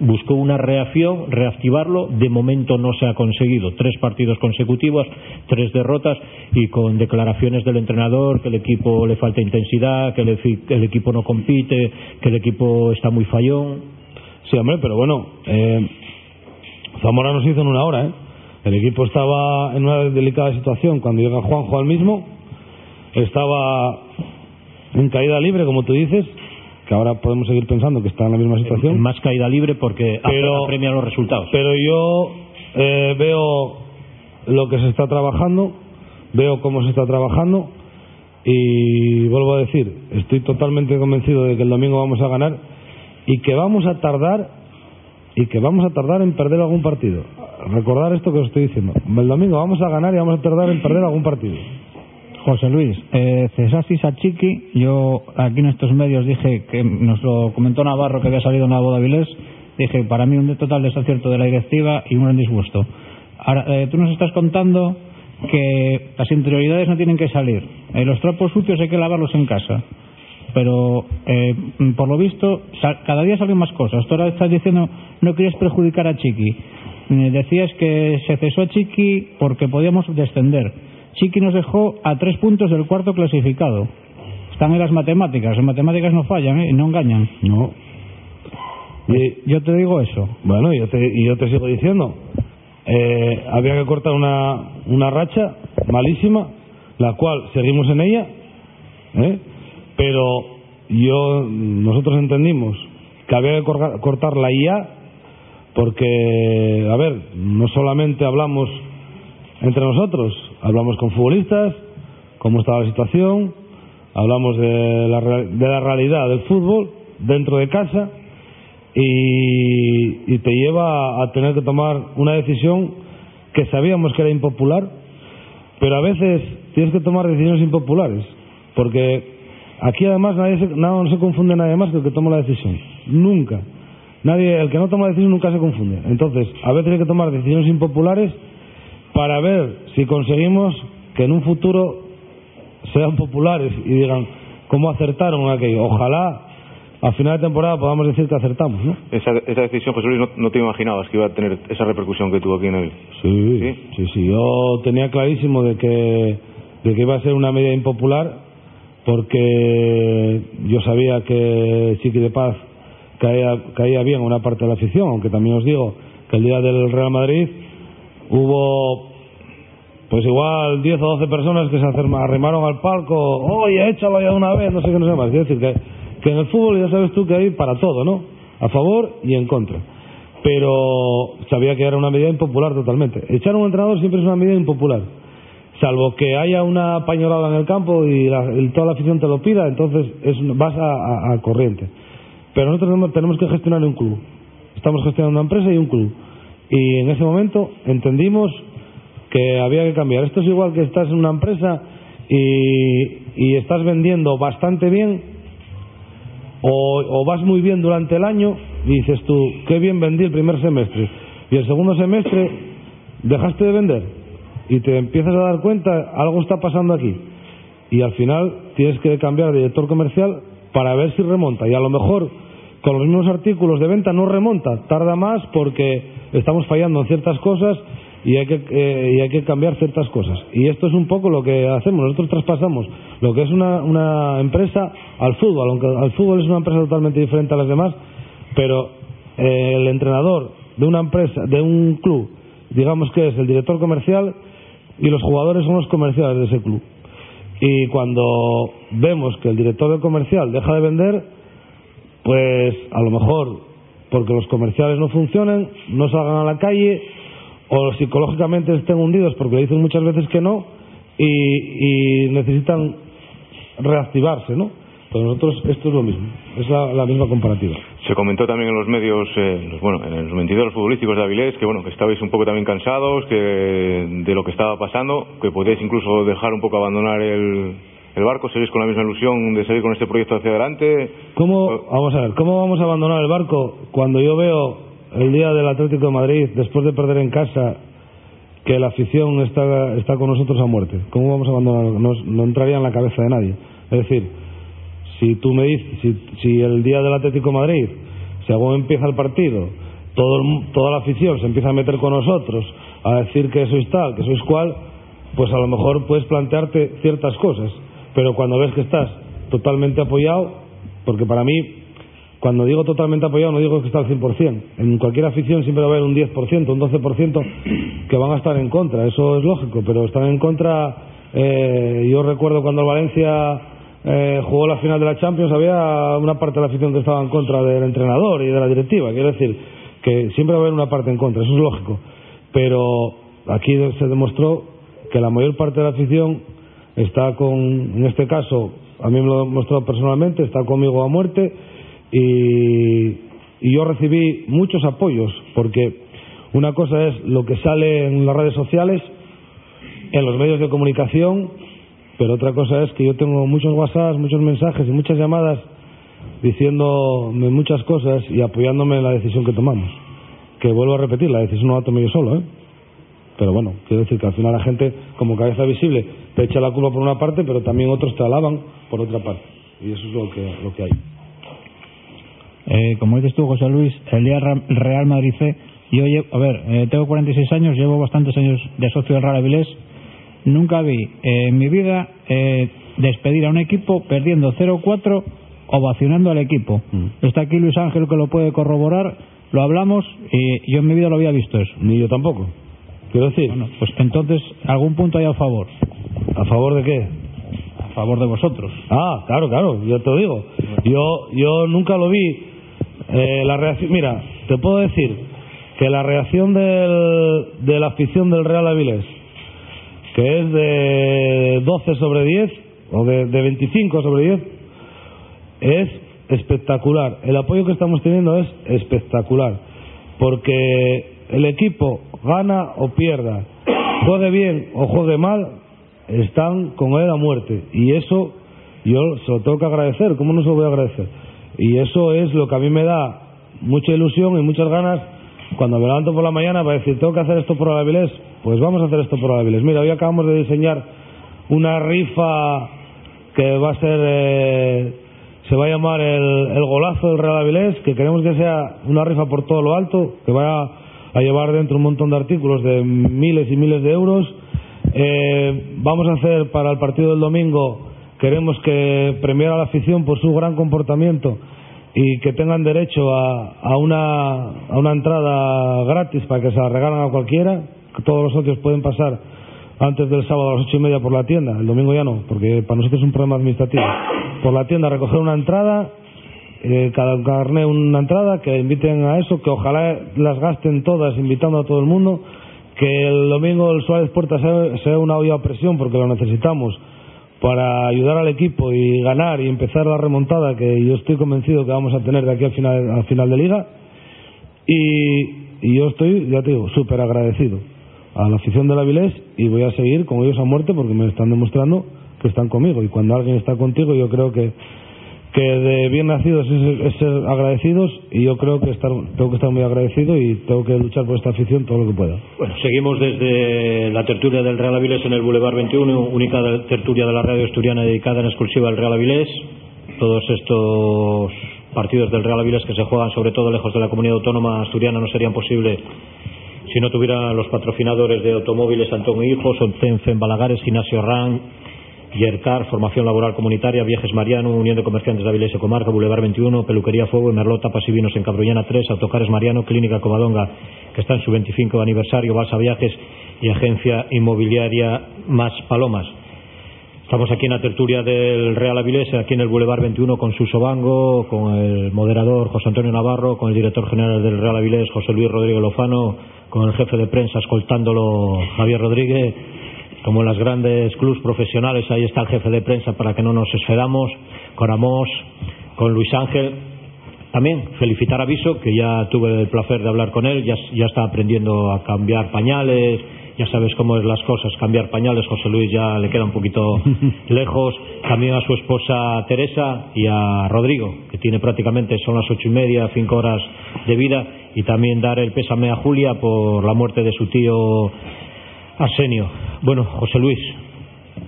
buscó una reacción, reactivarlo, de momento no se ha conseguido. Tres partidos consecutivos, tres derrotas y con declaraciones del entrenador que el equipo le falta intensidad, que el, el equipo no compite, que el equipo está muy fallón. Sí, hombre, pero bueno, eh, Zamora nos hizo en una hora, ¿eh? El equipo estaba en una delicada situación cuando llega Juanjo al mismo, estaba en caída libre, como tú dices, que ahora podemos seguir pensando que está en la misma situación. Más caída libre porque pero, premia los resultados. Pero yo eh, veo lo que se está trabajando, veo cómo se está trabajando y vuelvo a decir, estoy totalmente convencido de que el domingo vamos a ganar y que vamos a tardar y que vamos a tardar en perder algún partido. Recordar esto que os estoy diciendo. El domingo vamos a ganar y vamos a tardar en perder algún partido. José Luis, eh, cesasteis a Chiqui. Yo aquí en estos medios dije que nos lo comentó Navarro que había salido en la boda Vilés. Dije, para mí un total desacierto de la directiva y un gran disgusto. Ahora, eh, tú nos estás contando que las interioridades no tienen que salir. Eh, los trapos sucios hay que lavarlos en casa pero eh, por lo visto cada día salen más cosas. Tú ahora estás diciendo no querías perjudicar a Chiqui. Eh, decías que se cesó a Chiqui porque podíamos descender. Chiqui nos dejó a tres puntos del cuarto clasificado. Están en las matemáticas. Las matemáticas no fallan ¿eh? y no engañan. No. Y, yo te digo eso. Bueno, yo te, y yo te sigo diciendo. Eh, había que cortar una, una racha malísima, la cual seguimos en ella. ¿eh? pero yo nosotros entendimos que había que cortar la IA porque a ver no solamente hablamos entre nosotros hablamos con futbolistas cómo estaba la situación hablamos de la, de la realidad del fútbol dentro de casa y, y te lleva a tener que tomar una decisión que sabíamos que era impopular pero a veces tienes que tomar decisiones impopulares porque Aquí además nadie se, no, se confunde nadie más que el que toma la decisión. Nunca. Nadie, el que no toma decisión nunca se confunde. Entonces, a veces hay que tomar decisiones impopulares para ver si conseguimos que en un futuro sean populares y digan cómo acertaron aquello. Ojalá a final de temporada podamos decir que acertamos, ¿no? Esa, esa decisión, José Luis, no, te imaginabas que iba a tener esa repercusión que tuvo aquí en el... Sí, sí, sí, sí. Yo tenía clarísimo de que, de que iba a ser una medida impopular porque yo sabía que Chiqui de Paz caía, caía bien una parte de la afición, aunque también os digo que el día del Real Madrid hubo pues igual 10 o 12 personas que se arrimaron al palco, oye, échalo ya una vez, no sé qué, no sé más. Decir, que, en el fútbol ya sabes tú que hay para todo, ¿no? A favor y en contra. Pero sabía que era una medida impopular totalmente. Echar a un entrenador siempre es una medida impopular salvo que haya una pañolada en el campo y, toda la afición te lo pida, entonces es, vas a, corriente. Pero nosotros tenemos que gestionar un club. Estamos gestionando una empresa y un club. Y en ese momento entendimos que había que cambiar. Esto es igual que estás en una empresa y, estás vendiendo bastante bien o, o, vas muy bien durante el año y dices tú, qué bien vendí el primer semestre. Y el segundo semestre dejaste de vender y te empiezas a dar cuenta, algo está pasando aquí. Y al final tienes que cambiar de director comercial para ver si remonta. Y a lo mejor con los mismos artículos de venta no remonta, tarda más porque estamos fallando en ciertas cosas y hay que, eh, y hay que cambiar ciertas cosas. Y esto es un poco lo que hacemos. Nosotros traspasamos lo que es una, una empresa al fútbol, aunque al fútbol es una empresa totalmente diferente a las demás, pero eh, el entrenador de una empresa, de un club, digamos que es el director comercial, y los jugadores son los comerciales de ese club. Y cuando vemos que el director del comercial deja de vender, pues a lo mejor porque los comerciales no funcionan, no salgan a la calle o psicológicamente estén hundidos porque le dicen muchas veces que no y, y necesitan reactivarse, ¿no? Pues nosotros esto es lo mismo, es la, misma comparativa. Se comentó también en los medios, eh, bueno, en los mentidores futbolísticos de Avilés, que bueno, que estabais un poco también cansados que de lo que estaba pasando, que podíais incluso dejar un poco abandonar el, el barco, seguís con la misma ilusión de seguir con este proyecto hacia adelante. ¿Cómo, vamos a ver, cómo vamos a abandonar el barco cuando yo veo el día del Atlético de Madrid, después de perder en casa, que la afición está, está con nosotros a muerte? ¿Cómo vamos a abandonar? No, no entraría en la cabeza de nadie. Es decir, si tú me dices, si, el día del Atlético Madrid, según empieza el partido, todo toda la afición se empieza a meter con nosotros, a decir que sois tal, que sois cual, pues a lo mejor puedes plantearte ciertas cosas. Pero cuando ves que estás totalmente apoyado, porque para mí, cuando digo totalmente apoyado, no digo que está al 100%. En cualquier afición siempre va a haber un 10%, un 12% que van a estar en contra. Eso es lógico, pero están en contra. eh, yo recuerdo cuando el Valencia eh, jugó la final de la Champions, había una parte de la afición que estaba en contra del entrenador y de la directiva. Quiero decir que siempre va a haber una parte en contra, eso es lógico. Pero aquí se demostró que la mayor parte de la afición está con, en este caso, a mí me lo ha demostrado personalmente, está conmigo a muerte y, yo recibí muchos apoyos, porque una cosa es lo que sale en las redes sociales, en los medios de comunicación, pero otra cosa es que yo tengo muchos WhatsApps, muchos mensajes y muchas llamadas diciéndome muchas cosas y apoyándome en la decisión que tomamos. Que vuelvo a repetir, la decisión no la tomé yo solo, ¿eh? Pero bueno, quiero decir que al final la gente, como cabeza visible, te echa la culpa por una parte, pero también otros te alaban por otra parte. Y eso es lo que, lo que hay. Eh, como dices tú, José Luis, el día Real Madrid C, yo llevo, a ver, eh, tengo 46 años, llevo bastantes años de socio del Real Avilés. Nunca vi eh, en mi vida eh, despedir a un equipo perdiendo 0-4 ovacionando al equipo. Está aquí Luis Ángel que lo puede corroborar, lo hablamos y yo en mi vida lo había visto eso. Ni yo tampoco. Quiero decir, Bueno, pues entonces, algún punto hay a favor. ¿a favor de qué? A favor de vosotros. Ah, claro, claro, yo te lo digo. Yo, yo nunca lo vi. Eh, la reacción, mira, te puedo decir que la reacción del, de la afición del Real Avilés, que es de 12 sobre 10, o de, de 25 sobre 10, es espectacular. El apoyo que estamos teniendo es espectacular. Porque el equipo gana o pierda, juegue bien o juegue mal, están con él a muerte. Y eso yo se lo tengo que agradecer. ¿Cómo no se lo voy a agradecer? Y eso es lo que a mí me da mucha ilusión y muchas ganas cuando me levanto por la mañana para decir, tengo que hacer esto por Avilés, pues vamos a hacer esto por Avilés. Mira, hoy acabamos de diseñar una rifa que va a ser, eh, se va a llamar el, el golazo del Real Avilés, que queremos que sea una rifa por todo lo alto, que vaya a llevar dentro un montón de artículos de miles y miles de euros. Eh, vamos a hacer para el partido del domingo, queremos que premiar a la afición por su gran comportamiento y que tengan derecho a, una, a una entrada gratis para que se la regalen a cualquiera. Todos los socios pueden pasar antes del sábado a las ocho y media por la tienda, el domingo ya no, porque para nosotros es un problema administrativo. Por la tienda recoger una entrada, eh, cada carnet una entrada, que inviten a eso, que ojalá las gasten todas invitando a todo el mundo, que el domingo el Suárez Puerta sea, sea una olla presión porque lo necesitamos para ayudar al equipo y ganar y empezar la remontada que yo estoy convencido que vamos a tener de aquí al final, al final de liga. Y, y yo estoy, ya te digo, súper agradecido a la afición del Avilés y voy a seguir con ellos a muerte porque me están demostrando que están conmigo. Y cuando alguien está contigo yo creo que que de bien nacidos es, ser agradecidos y yo creo que estar, tengo que estar muy agradecido y tengo que luchar por esta afición todo lo que pueda. Bueno, seguimos desde la tertulia del Real Avilés en el Boulevard 21, única tertulia de la radio asturiana dedicada en exclusiva al Real Avilés. Todos estos partidos del Real Avilés que se juegan sobre todo lejos de la comunidad autónoma asturiana no serían posibles si no tuvieran los patrocinadores de automóviles Antón Hijos, Ontenfen Balagares, Gimnasio RAN, Yercar, Formación Laboral Comunitaria, Viajes Mariano, Unión de Comerciantes de Avilés y Comarca, Boulevard 21, Peluquería Fuego, Merlot, Tapas y Vinos en Cabruñana 3, Autocares Mariano, Clínica Covadonga, que está en su 25 aniversario, Balsa Viajes y Agencia Inmobiliaria Más Palomas. Estamos aquí en la tertulia del Real Avilés, aquí en el Boulevard 21 con Suso Bango, con el moderador José Antonio Navarro, con el director general del Real Avilés José Luis Rodríguez Lozano, con el jefe de prensa escoltándolo Javier Rodríguez, como en las grandes clubs profesionales, ahí está el jefe de prensa para que no nos esfedamos, con Amos, con Luis Ángel. También felicitar a Viso, que ya tuve el placer de hablar con él, ya, ya está aprendiendo a cambiar pañales, ya sabes cómo es las cosas, cambiar pañales, José Luis ya le queda un poquito lejos, también a su esposa Teresa y a Rodrigo, que tiene prácticamente, son las ocho y media, cinco horas de vida, y también dar el pésame a Julia por la muerte de su tío Arsenio. Bueno, José Luis,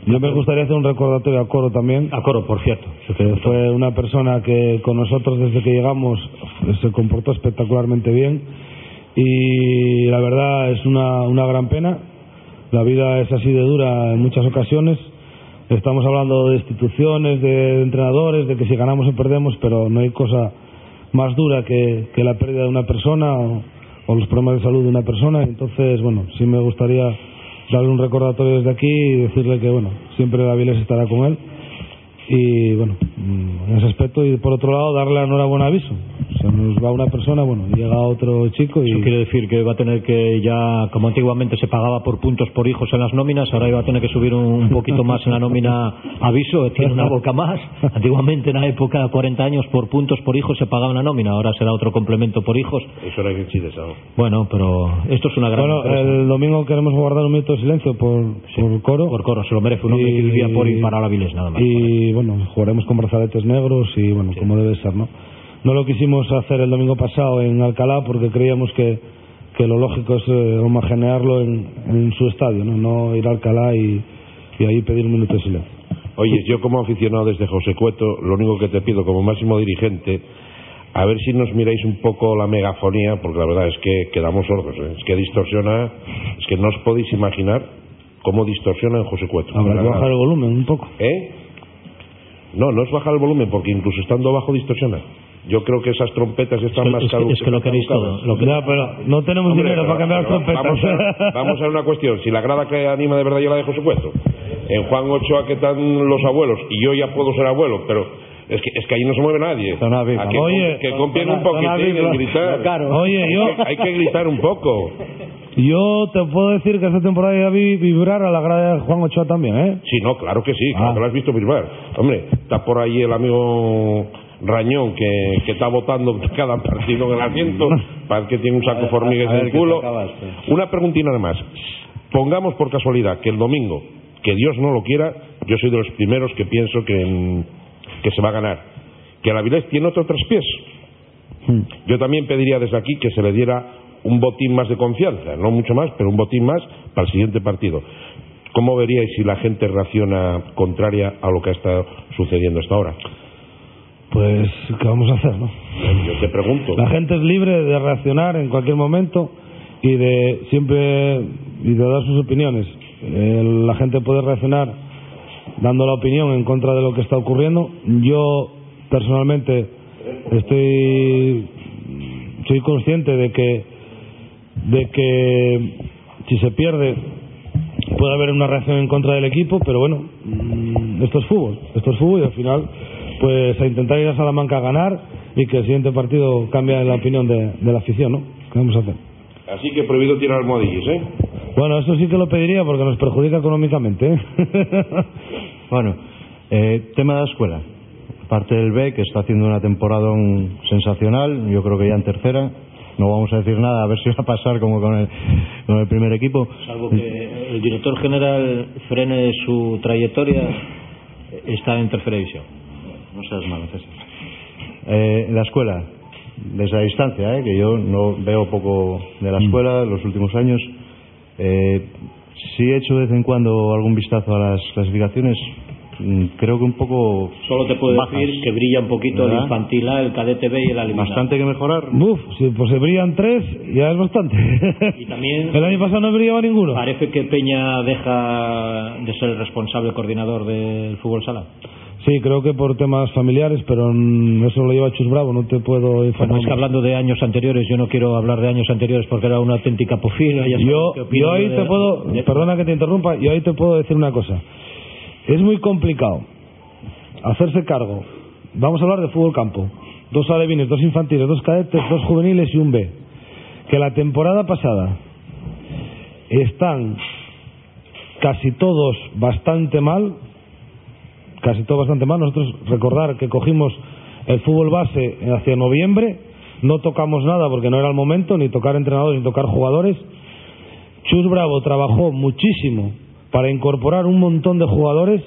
Yo me gustaría hacer un recordatorio a Coro también, a coro, por cierto. que fue una persona que con nosotros desde que llegamos se comportó espectacularmente bien y la verdad es una, una gran pena. La vida es así de dura en muchas ocasiones. Estamos hablando de instituciones, de entrenadores, de que si ganamos o perdemos, pero no hay cosa más dura que, que la pérdida de una persona o, o los problemas de salud de una persona. Entonces, bueno, sí me gustaría darle un recordatorio desde aquí y decirle que, bueno, siempre Avilés estará con él. Y, bueno, en ese aspecto. Y por otro lado, darle la enhorabuena aviso. Se nos va una persona, bueno, llega otro chico y. Eso quiere decir que va a tener que ya, como antiguamente se pagaba por puntos por hijos en las nóminas, ahora va a tener que subir un, poquito más en la nómina aviso, tiene una boca más. Antiguamente en la época, 40 años, por puntos por hijos se pagaba una nómina, ahora será otro complemento por hijos. Eso hay que eso. Bueno, pero esto es una gran Bueno, empresa. el domingo queremos guardar un minuto de silencio por, por coro. Por coro, se lo merece un hombre que vivía por y para la Vilés, nada más. Y bueno, jugaremos con brazaletes negros y bueno, como debe ser, ¿no? No lo quisimos hacer el domingo pasado en Alcalá porque creíamos que, que lo lógico es eh, homogenearlo en, en su estadio, ¿no? No ir a Alcalá y, y ahí pedir un minuto de silencio. Oye, yo como aficionado desde José Cueto, lo único que te pido como máximo dirigente, a ver si nos miráis un poco la megafonía, porque la verdad es que quedamos sordos, ¿eh? es que distorsiona, es que no os podéis imaginar cómo distorsiona en José Cueto. Habrá que bajar el volumen un poco. ¿Eh? No, no es bajar el volumen, porque incluso estando bajo distorsiona. Yo creo que esas trompetas están Es más que- es que- caducas. es que lo queréis todo, lo que- pero no tenemos Hombre, dinero pero- para cambiar las trompetas. Vamos a, vamos a ver una cuestión. Si la grada que anima de verdad ya la de José Cueto, en Juan Ochoa que están los abuelos, y yo ya puedo ser abuelo, pero es que, es que ahí no se mueve nadie. A que, Oye, que compien un poquitín en gritar. Oye, yo, Hay que, hay que gritar un poco. yo te puedo decir que esta temporada ya vi vibrar a la grada de Juan Ochoa también, ¿eh? Sí, no, claro que sí, claro Ah. que lo has visto firmar. Hombre, está por ahí el amigo Rañón que, que está votando cada partido en el asiento, para que tiene un saco de ver en el culo. Una preguntina nada más. Pongamos por casualidad que el domingo, que Dios no lo quiera, yo soy de los primeros que pienso que, mm, que se va a ganar. Que el Avilés tiene otro traspiés. Yo también pediría desde aquí que se le diera un botín más de confianza, no mucho más, pero un botín más para el siguiente partido. ¿Cómo veríais si la gente reacciona contraria a lo que ha estado sucediendo hasta ahora? Pues, ¿qué vamos a hacer, no? Yo te pregunto. La gente es libre de reaccionar en cualquier momento y de siempre y de dar sus opiniones. Eh, la gente puede reaccionar dando la opinión en contra de lo que está ocurriendo. Yo personalmente estoy soy consciente de que de que si se pierde puede haber una reacción en contra del equipo, pero bueno, mm, esto es fútbol, esto es fútbol y al final pues a intentar ir a Salamanca a ganar y que el siguiente partido cambie la opinión de, de la afición, ¿no? ¿Qué vamos a hacer? Así que prohibido tirar almohadillas, ¿eh? Bueno, eso sí que lo pediría porque nos perjudica económicamente, ¿eh? Bueno, eh, tema de la escuela. Aparte del B, que está haciendo una temporada un- sensacional, yo creo que ya en tercera. No vamos a decir nada, a ver si va a pasar como con el, con el primer equipo. Salvo que el director general frene su trayectoria, está en tercera división. No seas malo, César. Eh, la escuela, desde la distancia, ¿eh? que yo no veo poco de la escuela en los últimos años. Eh, sí he hecho de vez en cuando algún vistazo a las clasificaciones. Mm, Creo que un poco. Solo te puedo bajas. decir que brilla un poquito el ¿Verdad? infantil A, el cadete B y el alimentar. Bastante que mejorar. Uf, si pues se brillan tres, ya es bastante. Y también El año pasado no brillaba ninguno. parece que Peña deja de ser el responsable coordinador del fútbol sala. Sí, creo que por temas familiares, pero mm, eso lo lleva Chus Bravo, no te puedo Bueno, informar. es que hablando de años anteriores, yo no quiero hablar de años anteriores porque era una auténtica sabes Yo, yo ahí de- te puedo, de- perdona que te interrumpa, yo ahí te puedo decir una cosa. Es muy complicado hacerse cargo. Vamos a hablar de fútbol campo. Dos alevines, dos infantiles, dos cadetes, dos juveniles y un B. Que la temporada pasada están casi todos bastante mal, casi todos bastante mal. Nosotros recordar que cogimos el fútbol base hacia noviembre, no tocamos nada porque no era el momento, ni tocar entrenadores ni tocar jugadores. Chus Bravo trabajó muchísimo para incorporar un montón de jugadores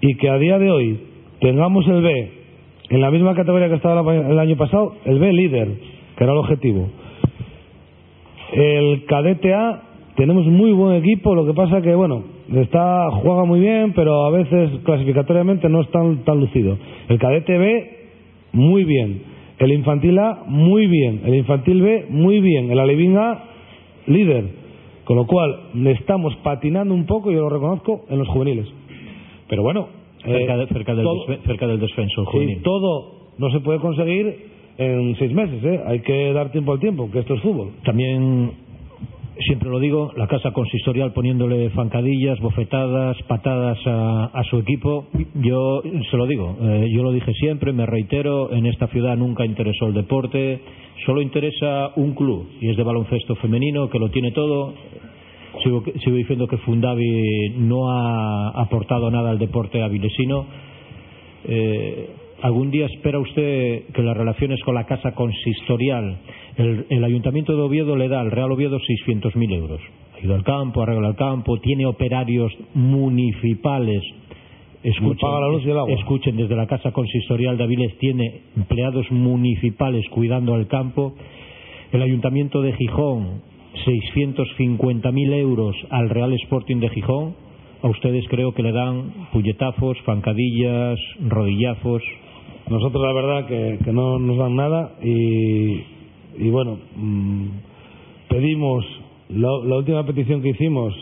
y que a día de hoy tengamos el B en la misma categoría que estaba el año pasado, el B líder, que era el objetivo. El cadete A tenemos muy buen equipo, lo que pasa que bueno, está juega muy bien, pero a veces clasificatoriamente no es tan tan lucido. El cadete B muy bien. El infantil A, muy bien. El infantil B, muy bien. El alevín A, líder. Con lo cual, estamos patinando un poco, yo lo reconozco, en los juveniles. Pero bueno. Cerca, eh, de- cerca del, todo- desfe- cerca del descenso, el Sí, juvenil. todo no se puede conseguir en seis meses, ¿eh? Hay que dar tiempo al tiempo, que esto es fútbol. También, siempre lo digo, la casa consistorial poniéndole zancadillas, bofetadas, patadas a, a su equipo. Yo se lo digo, eh, yo lo dije siempre, me reitero, en esta ciudad nunca interesó el deporte, solo interesa un club, y es de baloncesto femenino, que lo tiene todo. Sigo, diciendo que Fundavi no ha aportado nada al deporte avilesino. Eh, ¿Algún día espera usted que las relaciones con la casa consistorial, el, el Ayuntamiento de Oviedo le da al Real Oviedo 600.000 euros? Ha ido al campo, arregla el campo, tiene operarios municipales. Escuchen, paga la luz y el agua. escuchen, desde la casa consistorial de Avilés tiene empleados municipales cuidando al campo. El Ayuntamiento de Gijón, 650.000 euros al Real Sporting de Gijón. A ustedes creo que le dan puñetazos, zancadillas, rodillazos. Nosotros la verdad que, que no nos dan nada y, y bueno, mm, pedimos, la, la última petición que hicimos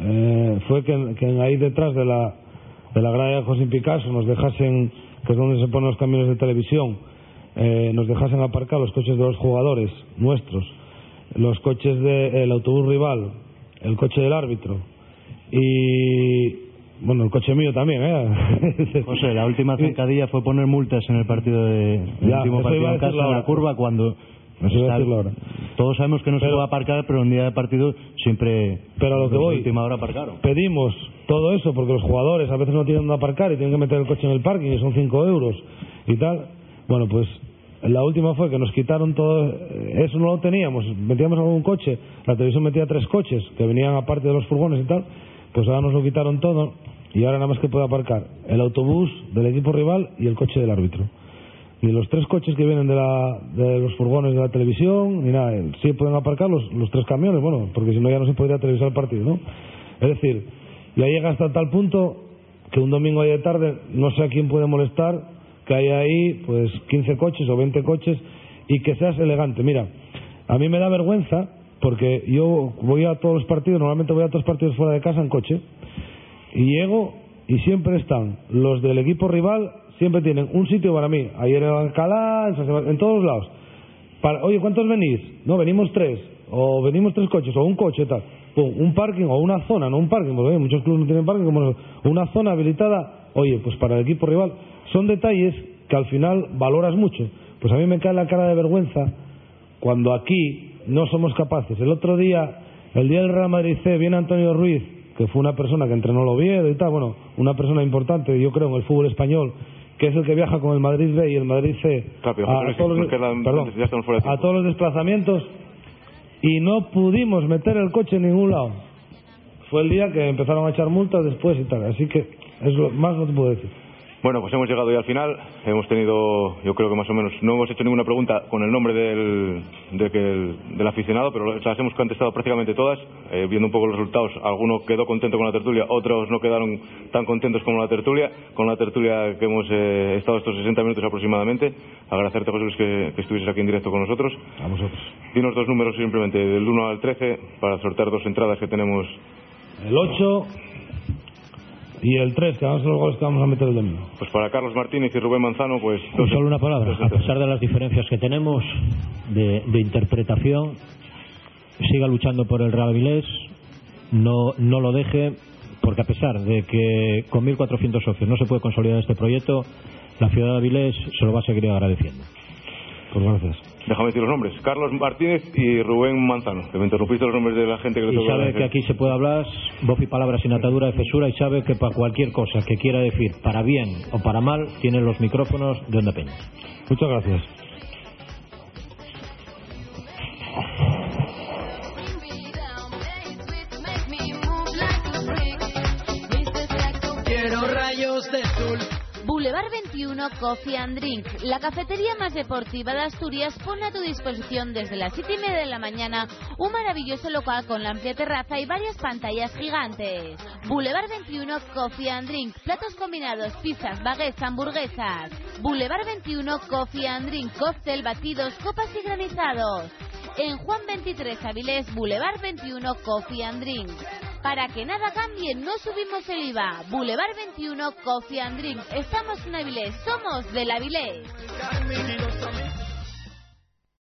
eh, fue que, que ahí detrás de la, de la grada de José Picasso nos dejasen, que es donde se ponen los camiones de televisión, eh, nos dejasen aparcar los coches de los jugadores nuestros, los coches del autobús rival, el coche del árbitro y bueno el coche mío también ¿eh? José, la última zancadilla fue poner multas en el partido de el Ya, último partido en casa en la curva cuando Decirlo ahora. todos sabemos que no se Pero- puede aparcar, pero en día de partido siempre Pero a lo que voy. última hora aparcaron. pedimos todo eso porque los jugadores a veces no tienen dónde aparcar y tienen que meter el coche en el parking y son 5 euros y tal. Bueno, pues la última fue que nos quitaron todo, eh, eso no lo teníamos, metíamos algún coche, la televisión metía tres coches que venían aparte de los furgones y tal, pues ahora nos lo quitaron todo y ahora nada más que puede aparcar el autobús del equipo rival y el coche del árbitro. Ni los tres coches que vienen de, la, de los furgones de la televisión, ni nada. Sí pueden aparcar los, los tres camiones, bueno, porque si no ya no se podría televisar el partido, ¿no? Es decir, ya llega hasta tal punto que un domingo de tarde no sé a quién puede molestar que haya ahí pues 15 coches o 20 coches y que seas elegante. Mira, a mí me da vergüenza porque yo voy a todos los partidos, normalmente voy a todos los partidos fuera de casa en coche y llego y siempre están los del equipo rival, siempre tienen un sitio para mí. Ayer en Alcalá, en en todos lados. Para, Oye, ¿cuántos venís? No, venimos tres. O venimos tres coches, o un coche, tal. Pum, un parking o una zona, no un parking, porque muchos clubes no tienen parking, como una zona habilitada, oye, pues para el equipo rival. Son detalles que al final valoras mucho. Pues a mí me cae la cara de vergüenza cuando aquí no somos capaces. El otro día, el día del Real Madrid C, viene Antonio Ruiz, que fue una persona que entrenó el Oviedo y tal, bueno, una persona importante, yo creo, en el fútbol español, que es el que viaja con el Madrid B y el Madrid C Claro, pero, a, los, quedan- perdón, fuera de todos los desplazamientos y no pudimos meter el coche en ningún lado. Fue el día que empezaron a echar multas después y tal, así que es lo más no te puedo decir. Bueno, pues hemos llegado ya al final. Hemos tenido, yo creo que más o menos, no hemos hecho ninguna pregunta con el nombre del, de que el- del aficionado, pero las hemos contestado prácticamente todas. Eh, viendo un poco los resultados, alguno quedó contento con la tertulia, otros no quedaron tan contentos como la tertulia, con la tertulia que hemos eh, estado estos 60 minutos aproximadamente. Agradecerte, José Luis, que, que estuvieses aquí en directo con nosotros. A vosotros. Dinos dos números simplemente, del 1 al 13, para sortear dos entradas que tenemos. El 8 y el 3, que ser los goles que vamos a meter el domingo. Pues para Carlos Martínez y Rubén Manzano, pues... dos- Solo una palabra. dos A pesar de las diferencias que tenemos de, de interpretación, siga luchando por el Real Avilés, no, no lo deje, porque a pesar de que con 1.400 socios no se puede consolidar este proyecto, la ciudad de Avilés se lo va a seguir agradeciendo. Pues gracias. Déjame decir los nombres. Carlos Martínez y Rubén Manzano. Que me interrumpiste los nombres de la gente que le Y sabe que aquí se puede hablar voz y palabra sin atadura de cesura y sabe que para cualquier cosa que quiera decir, para bien o para mal, tiene los micrófonos de Onda Peña. Muchas gracias. Quiero rayos de sol. Boulevard Boulevard 21 Coffee and Drink, la cafetería más deportiva de Asturias, pone a tu disposición desde las 7 y media de la mañana un maravilloso local con la amplia terraza y varias pantallas gigantes. Boulevard 21 Coffee and Drink, platos combinados, pizzas, baguettes, hamburguesas. Boulevard 21 Coffee and Drink, cóctel, batidos, copas y granizados. En Juan 23 Avilés, Boulevard 21 Coffee and Drink. Para que nada cambie, no subimos el IVA. Boulevard 21 Coffee and Drink. Estamos en Avilés, somos del Avilés.